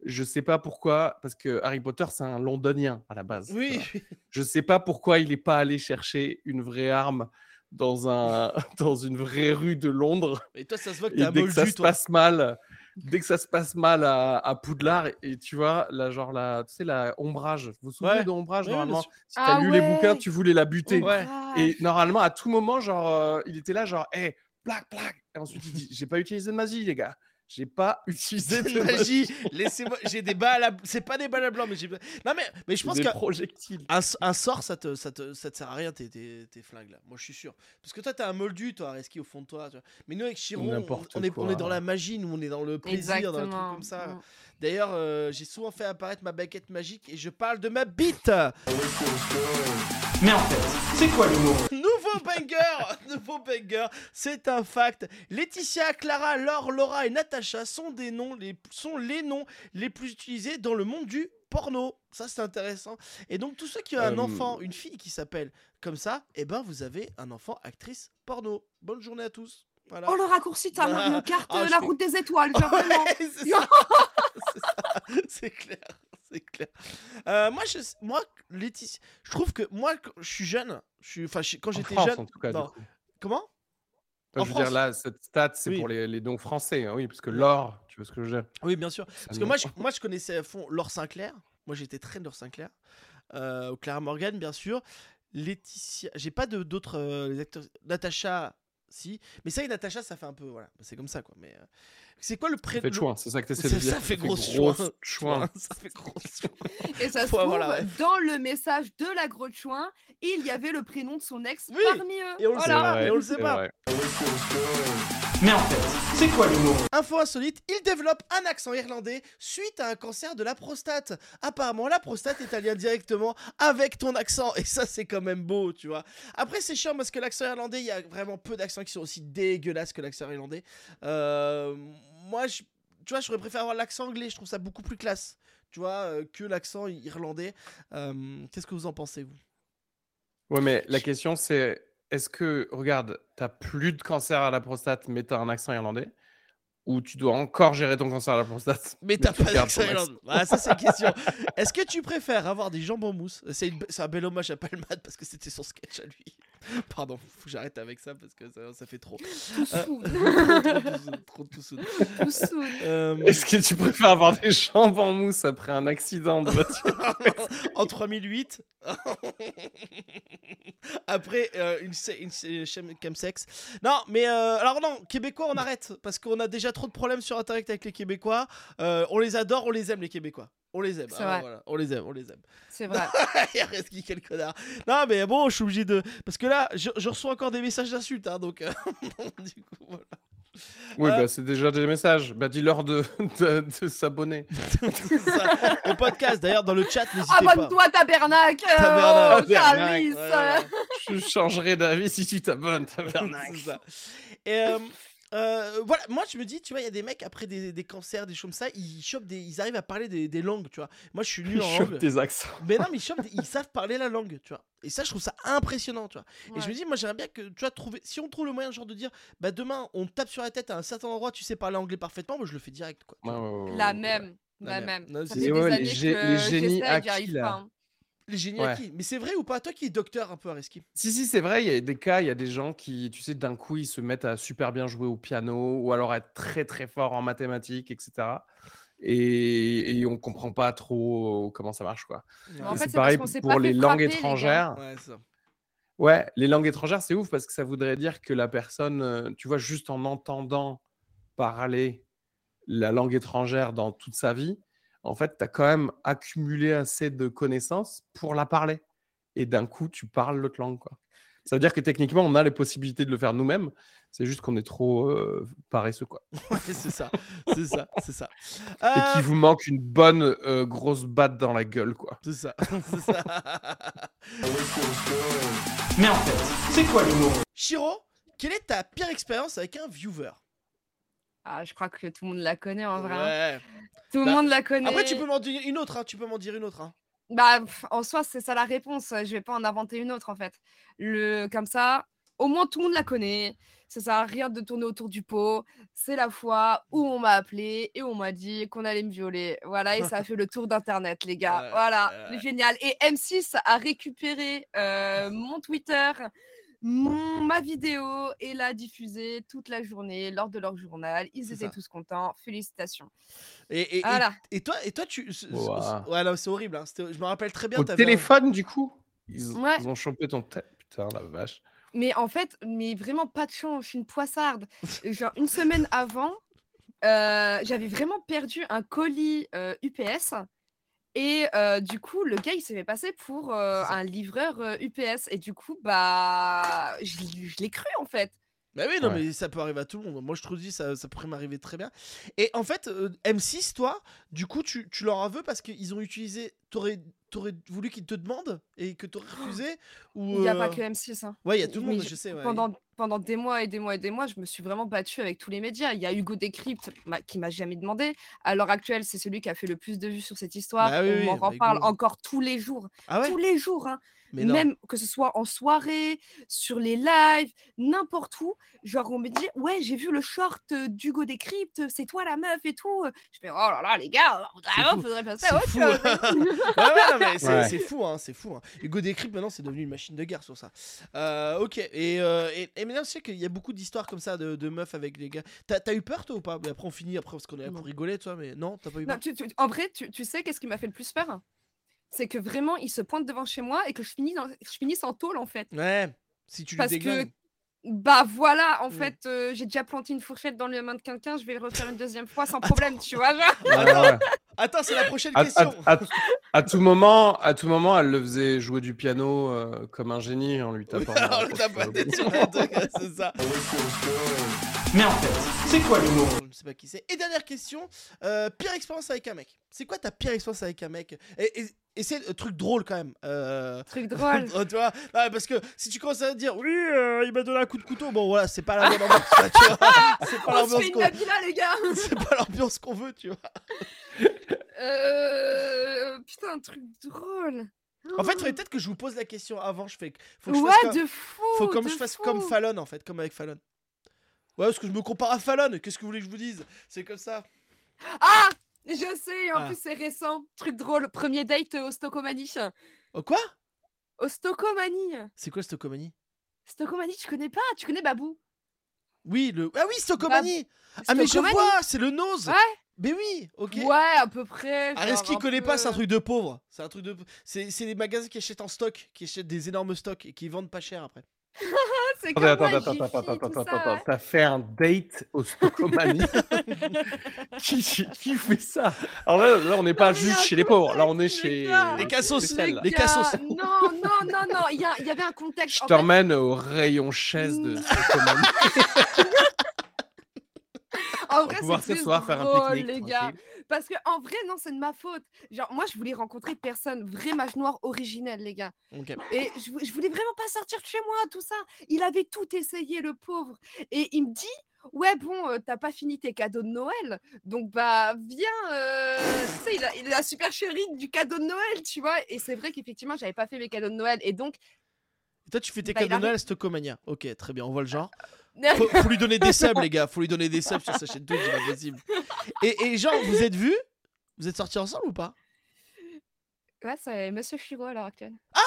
je sais pas pourquoi, parce que Harry Potter, c'est un londonien à la base. Oui. vois. Je sais pas pourquoi il n'est pas allé chercher une vraie arme dans, un, dans une vraie rue de Londres. Et toi, ça se voit que t'es un dès que ça se passe mal, dès que ça se passe mal à, à Poudlard, et, tu vois, la, genre la, tu sais, la ombrage. Vous vous souvenez Ouais. de ombrage bien normalement? Si t'as Ah lu les bouquins, ouais. tu voulais la buter. Ouais. Et normalement, à tout moment, genre, euh, il était là, genre, hé, black, black. Et ensuite, il dit, j'ai pas utilisé de magie, les gars. J'ai pas *laughs* utilisé de *laughs* magie. Laissez-moi. J'ai des balles à. C'est pas des balles à blanc, mais j'ai. Non, mais, mais je pense que. projectiles. Un, sort, ça te, ça, te, ça te sert à rien, tes, tes, tes flingues là. Moi, je suis sûr. Parce que toi, t'as un moldu, toi, Reski, au fond de toi. tu vois. Mais nous, avec Chiron, on, est, on est dans la magie, nous, on est dans le plaisir, dans un truc comme ça. Mm. D'ailleurs, euh, j'ai souvent fait apparaître ma baguette magique et je parle de ma bite. Mais en fait, c'est quoi l'humour Nouveau banger *laughs* Nouveau banger C'est un fact. Laetitia, Clara, Laure, Laura et Natacha sont, des noms les, sont les noms les plus utilisés dans le monde du porno. Ça, c'est intéressant. Et donc, tous ceux qui ont un Euh, enfant, une fille qui s'appelle comme ça, eh ben, vous avez un enfant actrice porno. Bonne journée à tous. Voilà. Oh, le raccourci, ça Ah, me carte ah, euh, la route des étoiles, genre *laughs* vraiment. Ouais, c'est ça. C'est *laughs* ça. C'est clair, c'est clair. Euh, moi, je, moi, Laetitia, je trouve que moi, je suis jeune, je suis, enfin, quand En j'étais France, jeune, en tout cas. non. comment? Enfin, en je veux dire, France. là, cette stat, c'est Oui. pour les, les dons français. hein, oui, parce que l'or, tu vois ce que je veux dire? Oui, bien sûr. Parce que moi, je, moi, je connaissais à fond Laure Sinclair. Moi, j'étais très Laure Sinclair. Euh, Clara Morgan, bien sûr. Laetitia. J'ai pas de d'autres euh, les acteurs. Natacha, si. Mais ça, et Natacha, ça fait un peu. Voilà. C'est comme ça, quoi. Mais euh, c'est quoi le Ça prénom fait de chouin, c'est ça que tu essaies ça, de dire. ça fait gros gros chouin. chouin. Ça fait gros chouin. *laughs* Et ça *laughs* se trouve, ref. dans le message de la grotte chouin, il y avait le prénom de son ex Oui, parmi eux. et on le sait pas, et on le sait pas. Mais en fait, c'est quoi l'humour Info insolite, il développe un accent irlandais suite à un cancer de la prostate. Apparemment, la prostate est un lien directement avec ton accent. Et ça, c'est quand même beau, tu vois. Après, c'est chiant parce que l'accent irlandais, il y a vraiment peu d'accents qui sont aussi dégueulasses que l'accent irlandais. Euh, moi, je, tu vois, j'aurais préféré avoir l'accent anglais. Je trouve ça beaucoup plus classe, tu vois, euh, que l'accent irlandais. Euh, Qu'est-ce que vous en pensez, vous? Ouais, mais la question, c'est est-ce que, regarde, t'as plus de cancer à la prostate, mais t'as un accent irlandais? Ou tu dois encore gérer ton cancer à la prostate. *laughs* Mais t'as tu pas d'accent irlandais. Ah, ça, c'est une question. Est-ce que tu préfères avoir des jambes en mousse? C'est une- c'est un bel hommage à Palmade parce que c'était son sketch à lui. *laughs* Pardon, faut que j'arrête avec ça parce que ça, ça fait trop. Tout Euh, *laughs* trop, trop, tout soon. Tout soon. Euh, Est-ce que tu préfères avoir des jambes en mousse après un accident de voiture *laughs* en 3008. Après euh, une, une, chem- chemsex. Non, mais euh, alors non, Québécois, on arrête parce qu'on a déjà trop de problèmes sur Internet avec les Québécois. Euh, on les adore, on les aime les Québécois. On les aime. Ah, voilà, on les aime, on les aime. C'est vrai. *laughs* Il reste qui quel connard. Non, mais bon, je suis obligé de. Parce que là, je, je reçois encore des messages d'insultes, hein, donc. euh, *laughs* du coup, voilà. Oui, Euh, bah, c'est déjà des messages. Bah, dis-leur de, *laughs* de, de s'abonner. Au podcast, d'ailleurs, dans le chat, n'hésitez pas. Abonne-toi, tabernacle. Tabernacle, Oh, tabernacle. Ouais. Je changerai d'avis si tu t'abonnes. ça. Et euh, euh, voilà, moi je me dis, tu vois, il y a des mecs après des, des cancers, des choses comme ça, ils chopent des, ils arrivent à parler des, des langues, tu vois. Moi je suis nul en Chope langue. tes accents. Mais non, mais ils chopent, des- ils savent parler la langue, tu vois. Et ça, je trouve ça impressionnant, tu vois. Et je me dis, moi j'aimerais bien que, tu vois, trouver, si on trouve le moyen, genre de dire, bah demain on te tape sur la tête à un certain endroit, tu sais parler anglais parfaitement, moi je le fais direct, quoi. La même. La La même. même. Non, Ça c'est- fait Ouais, des les années que les génies acquis, arrive là. pas, hein. Les génies Ouais. acquis. Mais c'est vrai ou pas? Toi qui es docteur un peu à Reski. Si, si, c'est vrai, il y a des cas, il y a des gens qui, tu sais, d'un coup, ils se mettent à super bien jouer au piano ou alors à être très, très fort en mathématiques, etc. Et, et on comprend pas trop comment ça marche, quoi. En fait, c'est pareil pour les langues frapper, les gars. étrangères. Ouais, c'est ça. Ouais, les langues étrangères, c'est ouf parce que ça voudrait dire que la personne, euh, tu vois, juste en entendant parler la langue étrangère dans toute sa vie, en fait, tu as quand même accumulé assez de connaissances pour la parler. Et d'un coup, tu parles l'autre langue, quoi. Ça veut dire que techniquement, on a les possibilités de le faire nous-mêmes. C'est juste qu'on est trop euh, paresseux, quoi. *laughs* Ouais, c'est ça. C'est ça. C'est ça. Et Euh, qu'il vous manque une bonne euh, grosse batte dans la gueule, quoi. C'est ça. *laughs* c'est ça. Mais en fait, c'est quoi l'humour? Shiro, quelle est ta pire expérience avec un viewer? Ah, je crois que tout le monde la connaît en vrai. hein. Ouais. Tout le Bah, monde la connaît. Après, tu peux m'en dire une autre. hein, Tu peux m'en dire une autre. hein. Bah, en soi, c'est ça la réponse. Je vais pas en inventer une autre en fait. Le, comme ça, au moins tout le monde la connaît. Ça sert à rien de tourner autour du pot. C'est la fois où on m'a appelé et on m'a dit qu'on allait me violer. Voilà, et ça a *laughs* fait le tour d'internet, les gars. Voilà, génial. Et M6 a récupéré euh, mon Twitter, mon, ma vidéo et l'a diffusée toute la journée lors de leur journal. Ils étaient ça. tous contents. Félicitations. Et, et, et- Voilà. et toi, et toi, tu. Ouais, c'est horrible. hein, Je me rappelle très bien. Au un- téléphone, du coup, ils, Ouais. ils ont chopé ton tête. Putain, la vache. Mais en fait, mais vraiment pas de chance, je suis une poissarde. *laughs* Genre une semaine avant, euh, j'avais vraiment perdu un colis euh, UPS. Et euh, du coup, le gars, il s'est fait passer pour euh, un livreur euh, UPS. Et du coup, bah, je, l'ai- je l'ai cru en fait. Bah oui, non, Ouais. mais ça peut arriver à tout le monde. Moi, je trouve que ça, ça pourrait m'arriver très bien. Et en fait, euh, M6, toi, du coup, tu, tu leur en veux parce qu'ils ont utilisé. T'aurais aurais voulu qu'ils te demandent et que t'aurais refusé ou Il n'y a pas euh, que M6. hein. Ouais, il y a tout le monde, je- je sais. ouais. Pendant, pendant des mois et des mois et des mois, je me suis vraiment battue avec tous les médias. Il y a Hugo Décrypte ma- qui m'a jamais demandé. À l'heure actuelle, c'est celui qui a fait le plus de vues sur cette histoire. Bah oui, On oui, m'en bah, reparle Hugo. encore tous les jours. Ah ouais? Tous les jours. hein. Mais. Même que ce soit en soirée, sur les lives, n'importe où. Genre, on me dit, ouais, j'ai vu le short euh, d'Hugo Décrypte, c'est toi la meuf et tout. Je fais, oh là là, les gars, vraiment, faudrait passer C'est à autre fou. *laughs* Ouais, ouais, c'est Ouais. c'est fou, hein, c'est fou. Hein. Hugo Décrypte, maintenant, c'est devenu une machine de guerre sur ça. Euh, ok, et, euh, et, et maintenant, je sais qu'il y a beaucoup d'histoires comme ça de, de meufs avec les gars. T'as eu peur, toi, ou pas? Mais après, on finit, après, parce qu'on est là pour rigoler, toi, mais non, t'as pas eu Non, peur? tu- tu- en vrai, tu, tu sais qu'est-ce qui m'a fait le plus peur? C'est que vraiment, il se pointe devant chez moi et que je, finis dans- je finisse en tôle, en fait. Ouais, si tu Parce que, bah voilà, en Mm. fait, euh, j'ai déjà planté une fourchette dans le main de quelqu'un, je vais le refaire une deuxième fois sans problème, tu vois. genre. Ouais. *laughs* Attends, c'est la prochaine À, question. à- à- à tout moment, à tout moment, elle le faisait jouer du piano euh, comme un génie en lui tapant. On euh, le tête, *laughs* c'est ça. Mais en fait, c'est quoi l'humour Je ne sais pas qui c'est. Et dernière question, euh, pire expérience avec un mec. C'est quoi ta pire expérience avec un mec? Et, et, et c'est un truc drôle quand même. Euh, Truc drôle. *laughs* tu vois Ouais, parce que si tu commences à dire oui, euh, il m'a donné un coup de couteau, bon voilà, c'est pas la bonne ambiance, tu vois. *laughs* C'est pas On se l'ambiance fait une qu'on gars *laughs* c'est pas l'ambiance qu'on veut, tu vois. Euh, Putain, un truc drôle. En fait, il faudrait peut-être que je vous pose la question avant. Je fais, faut que je ouais, fasse comme, de fou. faut comme je fasse fou. comme Fallon en fait, comme avec Fallon. Ouais, parce que je me compare à Fallon. Qu'est-ce que vous voulez que je vous dise? C'est comme ça. Ah Je sais, en Ah. plus c'est récent. Truc drôle, premier date euh, au Stocomanie. Oh, quoi? Au Stocomanie. C'est quoi cette comanie Stocomanie, tu connais pas? Tu connais Babou? Oui, le. Ah oui, Stocomanie Ah, mais je Stocomanie. vois, c'est le nose Ouais. Mais oui, ok. Ouais, à peu près. Ah, est-ce genre qu'il un connaît pas, c'est un truc de pauvre. C'est un truc de. C'est c'est des magasins qui achètent en stock, qui achètent des énormes stocks et qui vendent pas cher après. *laughs* C'est Attends, comme attends, attends, attends, attends, attends, ça, attends, ouais. t'as fait un date au Stocomanie *laughs* qui, qui fait ça Alors là, là on n'est pas juste chez les pauvres, là on est chez. Les cassos, les cassos. Non, non, non, non. Il y, avait un contexte. Je t'emmène au rayon chaise de Mm. Stocomanie. *laughs* En vrai, c'est s'asseoir, faire un drôle, pique-nique. les gars. tranquille. Parce que en vrai, non, c'est de ma faute. Genre, moi, je voulais rencontrer personne, vrai mage noir originel, les gars. Et je, vou- je voulais vraiment pas sortir de chez moi, tout ça. Il avait tout essayé, le pauvre. Et il me dit, ouais, bon, euh, t'as pas fini tes cadeaux de Noël, donc bah viens. euh, tu sais, il a, il a la super chérie du cadeau de Noël, tu vois. Et c'est vrai qu'effectivement, j'avais pas fait mes cadeaux de Noël. Et donc, Et toi, tu fais tes Bah, cadeaux de Noël à Stocomania. Ok, très bien, on voit le genre. Faut, *laughs* faut lui donner des subs, les gars. Faut lui donner des subs sur sa chaîne Twitch, c'est pas possible. Et, et genre, vous êtes vus? Vous êtes sortis ensemble ou pas? Ouais, c'est Monsieur Chiro à l'heure actuelle. Ah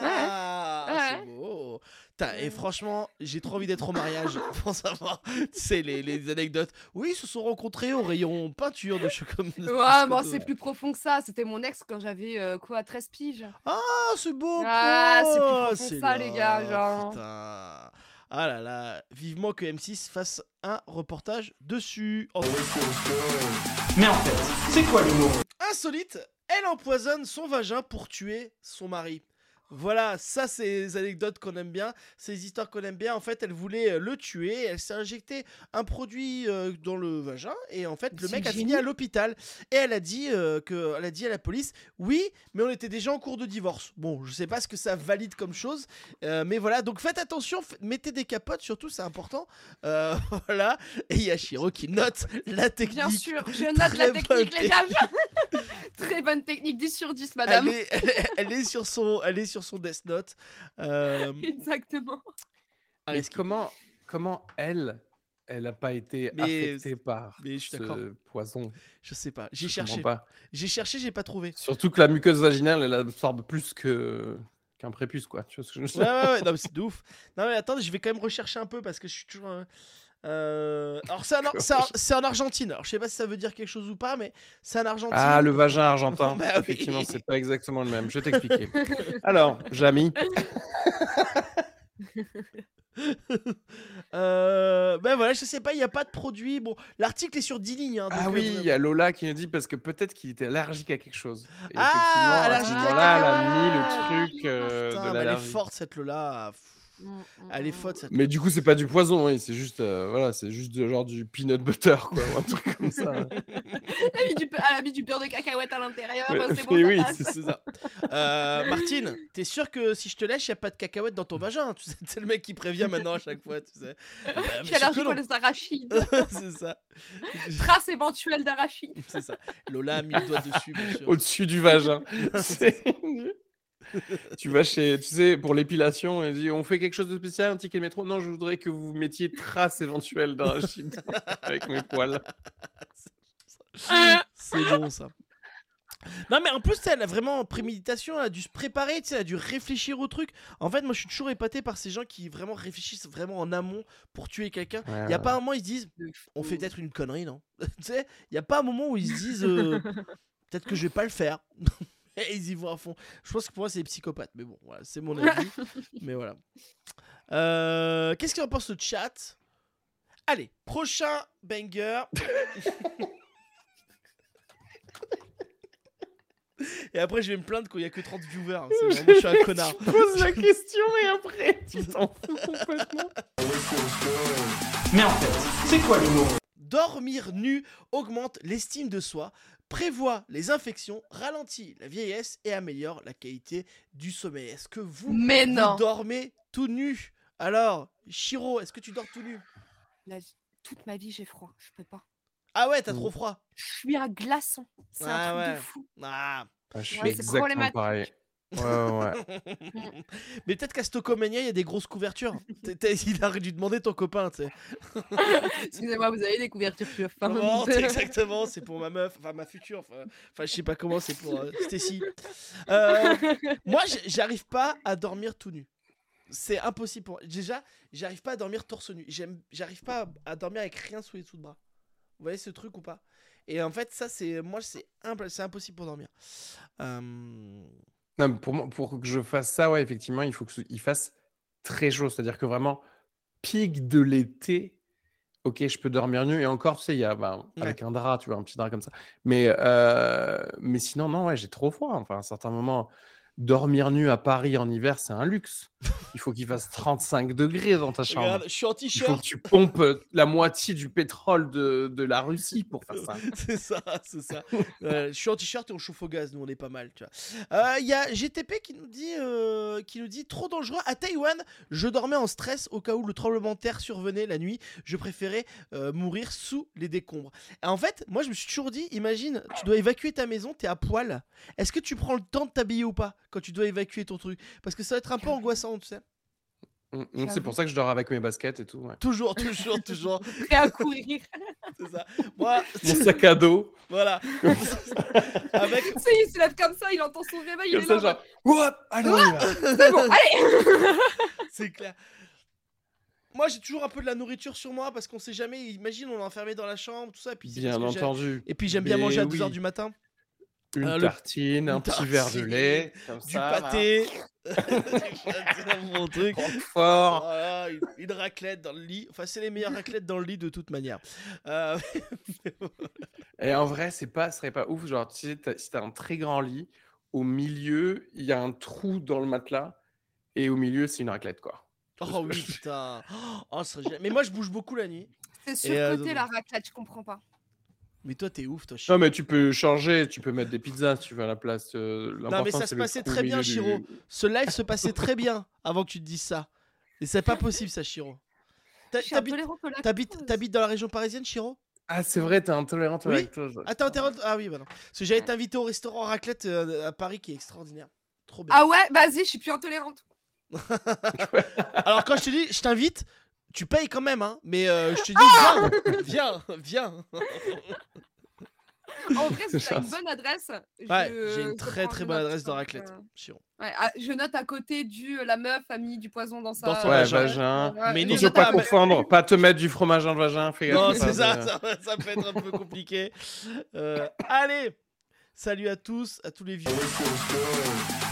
Ouais. C'est beau. Putain, et Ouais. franchement, j'ai trop envie d'être au mariage *laughs* pour savoir, tu sais, les, les anecdotes. Oui, ils se sont rencontrés au rayon peinture de chocolat. Ouais, *laughs* bon, c'est plus profond que ça. C'était mon ex quand j'avais euh, quoi, 13 piges. Ah, c'est beau Ah, c'est plus oh, profond que c'est ça, les gars, genre. Putain. Ah là là, vivement que M6 fasse un reportage dessus. Oh, Mais en fait, c'est quoi l'humour? Insolite, elle empoisonne son vagin pour tuer son mari. Voilà, ça c'est les anecdotes qu'on aime bien, les histoires qu'on aime bien. En fait, elle voulait euh, le tuer, elle s'est injecté un produit euh, dans le vagin et en fait, le mec a fini à l'hôpital et elle a dit euh, que elle a dit à la police "Oui, mais on était déjà en cours de divorce." Bon, je sais pas ce que ça valide comme chose, euh, mais voilà, donc faites attention, mettez des capotes surtout, c'est important. *laughs* Voilà, et il y a Shiro qui note la technique. Bien sûr, je note la technique, les gars. *laughs* Très bonne technique, 10 sur 10, madame. Elle est, elle, *laughs* est- elle est sur son, elle est sur son Death Note. *laughs* Euh, Exactement. Mais Areski. comment, comment elle, elle n'a pas été Mais- affectée par mais je suis d'accord. ce poison? Je sais pas. J'ai cherché. J'ai cherché, j'ai pas trouvé. Surtout que la muqueuse vaginale, elle absorbe plus que qu'un prépuce, quoi. Tu vois ce que je veux Ouais, dire? Ouais, ouais. Non, mais *laughs* c'est de ouf. Non, mais attendez, je vais quand même rechercher un peu parce que je suis toujours. Euh, euh, Alors, c'est en, *laughs* Argentine. Alors, je sais pas si ça veut dire quelque chose ou pas, mais c'est en Argentine. Ah, le vagin argentin. *laughs* Bah oui. Effectivement, c'est pas exactement le même. Je vais t'expliquer. *laughs* Alors, Jamy, Euh, ben voilà, je sais pas, il y a pas de produit. Bon, l'article est sur 10 lignes. hein, ah donc, oui, euh, il y a Lola qui nous dit parce que peut-être qu'il était allergique à quelque chose. Et Ah, effectivement, à ce allergique à moment-là, elle a mis le truc euh, putain, de mais elle est forte cette Lola. Pff, Elle est forte cette Mais du coup, c'est pas du poison, oui, c'est juste, euh, voilà, c'est juste de- genre du peanut butter, quoi, ou un truc *laughs* comme ça. Elle a mis du, pe- elle a mis du beurre de cacahuète à l'intérieur. Mais- c'est *laughs* bon, oui, *laughs* c'est ça. Euh, Martine, t'es sûr que si je te lèche, y a pas de cacahuètes dans ton vagin tu sais, C'est le mec qui prévient maintenant à chaque fois, tu sais. Bah, que allergique aux arachides. c'est ça. Trace éventuelle d'arachides. C'est ça. Lola a mis le doigt dessus, bien sûr. Au-dessus du vagin. C'est- tu vas chez, tu sais, pour l'épilation, et dit on fait quelque chose de spécial, un ticket de métro? Non, je voudrais que vous mettiez trace éventuelle d'arachide *laughs* avec mes poils. C'est bon ça. Non mais en plus elle a vraiment préméditation, elle a dû se préparer, tu sais, elle a dû réfléchir au truc. En fait moi je suis toujours épaté par ces gens qui vraiment réfléchissent vraiment en amont pour tuer quelqu'un. Il y a pas un moment ils se disent on fait peut-être une connerie non? *laughs* Tu sais, il y a pas un moment où ils se disent euh, *laughs* peut-être que je vais pas le faire. *laughs* Ils y vont à fond. Je pense que pour moi c'est des psychopathes, mais bon voilà, c'est mon *laughs* avis. mais voilà. Euh, Qu'est-ce qu'il en pense le chat? Allez, prochain banger. *laughs* Et après, je vais me plaindre qu'il n'y a que 30 viewers. hein. C'est vraiment, je suis un connard. Tu poses la question et après, tu t'en fous complètement. Mais en fait, c'est quoi l'humour Dormir nu augmente l'estime de soi, prévoit les infections, ralentit la vieillesse et améliore la qualité du sommeil. Est-ce que vous, Mais vous non. dormez tout nu? Alors, Shiro, est-ce que tu dors tout nu? La- Toute ma vie, j'ai froid. Je peux pas. Ah ouais, t'as trop froid. Je suis un glaçon. C'est Ah un truc ouais. de fou. Ah, Ah, je suis Ouais, c'est exactement problématique. pareil. Ouais, ouais. *laughs* Mais peut-être qu'à Stocomania, il y a des grosses couvertures. *laughs* T'es- t'es- il aurait dû demander ton copain, tu sais. *laughs* Excusez-moi, vous avez des couvertures plus fins. Non, c'est exactement, c'est pour ma meuf, enfin ma future, enfin, enfin, je sais pas comment, c'est pour euh, Stacy. Euh, moi, j'- j'arrive pas à dormir tout nu. C'est impossible pour Déjà, j'arrive pas à dormir torse nu. J'aime, j'arrive pas à, dormir avec rien sous les dessous de bras. Vous voyez ce truc ou pas? Et en fait, ça, c'est moi, c'est imp- c'est impossible pour dormir. Euh, Non, mais pour, moi- pour que je fasse ça, ouais, effectivement, il faut qu'il fasse très chaud. C'est-à-dire que vraiment, pic de l'été, ok, je peux dormir nu. Et encore, tu sais, il y a ben, Ouais. avec un drap, tu vois, un petit drap comme ça. Mais, euh, mais sinon, non, ouais, j'ai trop froid. Enfin, à un certain moment, dormir nu à Paris en hiver, c'est un luxe. Il faut qu'il fasse *laughs* 35 degrés dans ta chambre. Regarde, je suis en Il faut que t-shirt. tu pompes euh, la moitié du pétrole de, de la Russie pour faire ça. *laughs* c'est ça, c'est ça. Euh, je suis en t-shirt et on chauffe au gaz, nous on est pas mal. Il y a GTP qui nous dit, euh, qui nous dit trop dangereux. À Taïwan, je dormais en stress au cas où le tremblement de terre survenait la nuit. Je préférais euh, mourir sous les décombres. Et en fait, moi je me suis toujours dit, imagine, tu dois évacuer ta maison, t'es à poil. Est-ce que tu prends le temps de t'habiller ou pas? Quand tu dois évacuer ton truc Parce que ça va être un peu angoissant, tu sais. Mm, mm, C'est pour ça que je dors avec mes baskets et tout. ouais. Toujours, toujours, toujours. *laughs* Prêt à courir. *laughs* C'est ça. Moi, *laughs* Mon sac à dos. voilà. Avec Tu sais, il se lève comme ça, il entend son réveil, il Comme est ça, là. genre, What Allez. C'est bon, allez C'est clair. Moi, j'ai toujours un peu de la nourriture sur moi parce qu'on sait jamais. Imagine, on est enfermé dans la chambre, tout ça. Et puis, c'est Bien entendu. Et puis, j'aime bien manger à oui. 2h du matin. Une Euh, le- tartine, un petit verre de lait. comme Du ça, pâté. *laughs* *laughs* du pâté, mon truc. Roquefort. Voilà, une, une raclette dans le lit. Enfin, c'est les meilleures raclettes dans le lit de toute manière. Euh, *laughs* Et en vrai, c'est pas, ce serait pas ouf. Genre, tu sais, t'as- si t'as un très grand lit, au milieu, il y a un trou dans le matelas. Et au milieu, c'est une raclette, quoi. Oh oui, putain. Oh, ça. Mais moi, je bouge beaucoup la nuit. C'est euh, surcoté la raclette, je comprends pas. Mais toi, t'es ouf, toi, Chiro. Non, mais tu peux changer. Tu peux mettre des pizzas si tu veux à la place. euh, mais l'important, ça se passait très bien, du- Chiro. Ce live se passait très bien avant que tu te dises ça. Et c'est pas possible, ça, Chiro. T'habites dans la région parisienne, Chiro? Ah, c'est vrai, t'es intolérante au Oui. lactose. Ah, t'es intéressant Ah oui, bah non. Parce que j'allais t'inviter au restaurant raclette euh, à Paris qui est extraordinaire. Trop bien. Ah ouais, vas-y, je suis plus intolérante. *laughs* Alors, quand je te dis, je t'invite, tu payes quand même, hein. Mais euh, je te dis, viens, viens, viens. En vrai, C'est une bonne adresse. Ouais, je- j'ai une très très bonne adresse de raclette. euh, Chiro. ouais, ah, je note à côté du la meuf a mis du poison dans sa. Dans son Ouais, vagin. vagin. Ouais, Mais je n'hésite pas à confondre. Pas te mettre du fromage dans le vagin. Fais Non, gaffe, c'est ça, de- ça, ça peut être un peu compliqué. Euh, *laughs* allez, salut à tous, à tous les viewers.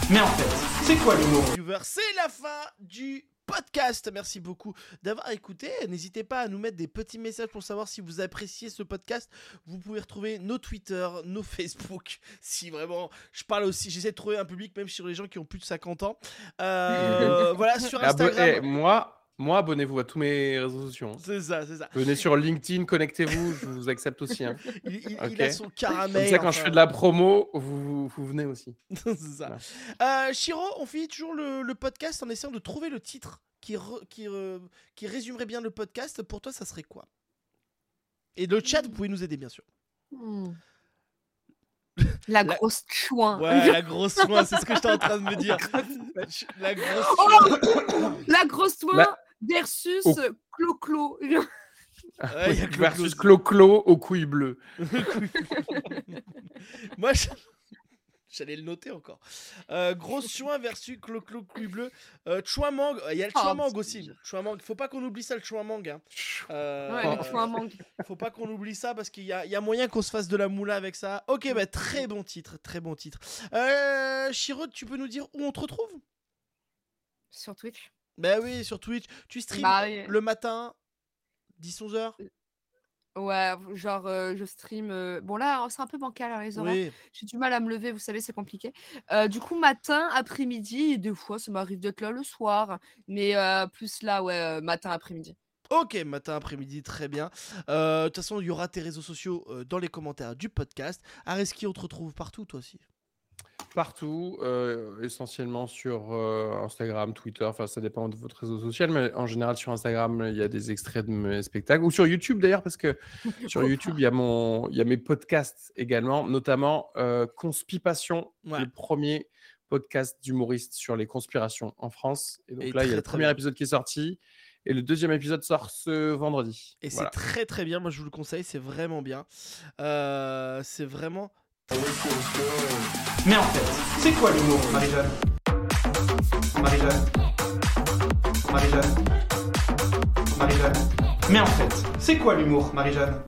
Mais en fait, c'est quoi l'humour? C'est la fin du podcast. Merci beaucoup d'avoir écouté. N'hésitez pas à nous mettre des petits messages pour savoir si vous appréciez ce podcast. Vous pouvez retrouver nos Twitter, nos Facebook. *laughs* Si vraiment, je parle aussi, j'essaie de trouver un public même sur les gens qui ont plus de 50 ans. Euh, *laughs* voilà, sur Abo- Instagram. eh, moi, moi abonnez-vous à tous mes réseaux sociaux. hein. C'est ça, c'est ça. Venez sur LinkedIn, connectez-vous, je vous accepte aussi. hein. *laughs* Il, il- il Ok. a son Comme caramel. ça, quand je fais de la promo, vous, vous, vous venez aussi. *laughs* c'est ça. Euh, Chiro, on finit toujours le, le podcast en essayant de trouver le titre qui, re- qui, euh, qui résumerait bien le podcast. Pour toi, ça serait quoi? Et le chat, vous pouvez nous aider, bien sûr. Hmm. La La- grosse chouin. Ouais, la grosse soin, c'est ce que j'étais en train de me dire. *laughs* La grosse Oh soin. La grosse chouin La- versus Oh. Clo-Clo. Ouais, Versus. Clo-Clo aux couilles bleues. *laughs* Moi, je- j'allais le noter encore. Euh, grosse chouin versus Clo-Clo Couille Bleu. Euh, Chouamang, il y a le Oh, Chouamang petit. aussi. Chouamang, faut pas qu'on oublie ça, le Chouamang. Hein. Euh, Ouais, le chouin mangue. Faut pas qu'on oublie ça parce qu'il y a, il y a moyen qu'on se fasse de la moula avec ça. Ok, bah très bon titre, très bon titre. Euh, Chirot, tu peux nous dire où on te retrouve? Sur Twitch. Bah oui, sur Twitch. Tu streams Bah oui. le matin, 10-11h Ouais, genre euh, je stream. euh, Bon là, c'est un peu bancal à les horaires. Oui. J'ai du mal à me lever, vous savez, c'est compliqué. Euh, du coup, matin, après-midi, et des fois, ça m'arrive d'être là le soir. Mais plus là, ouais, matin, après-midi. Ok, matin, après-midi, très bien. De toute façon, il y aura tes réseaux sociaux dans les commentaires du podcast. Areski, on te retrouve partout, toi aussi partout, euh, essentiellement sur euh, Instagram, Twitter, enfin ça dépend de votre réseau social, mais en général sur Instagram, il y a des extraits de mes spectacles, ou sur YouTube d'ailleurs, parce que *laughs* sur YouTube, il y, a y a mes podcasts également, notamment euh, le premier podcast d'humoriste sur les conspirations en France. Et donc là, il y a le premier épisode qui est sorti. Et le deuxième épisode sort ce vendredi. Et c'est très très bien, moi je vous le conseille, c'est vraiment bien. Euh, c'est vraiment mais en fait, c'est quoi l'humour, Marie-Jeanne Marie-Jeanne Marie-Jeanne Marie-Jeanne. Mais en fait, c'est quoi l'humour, Marie-Jeanne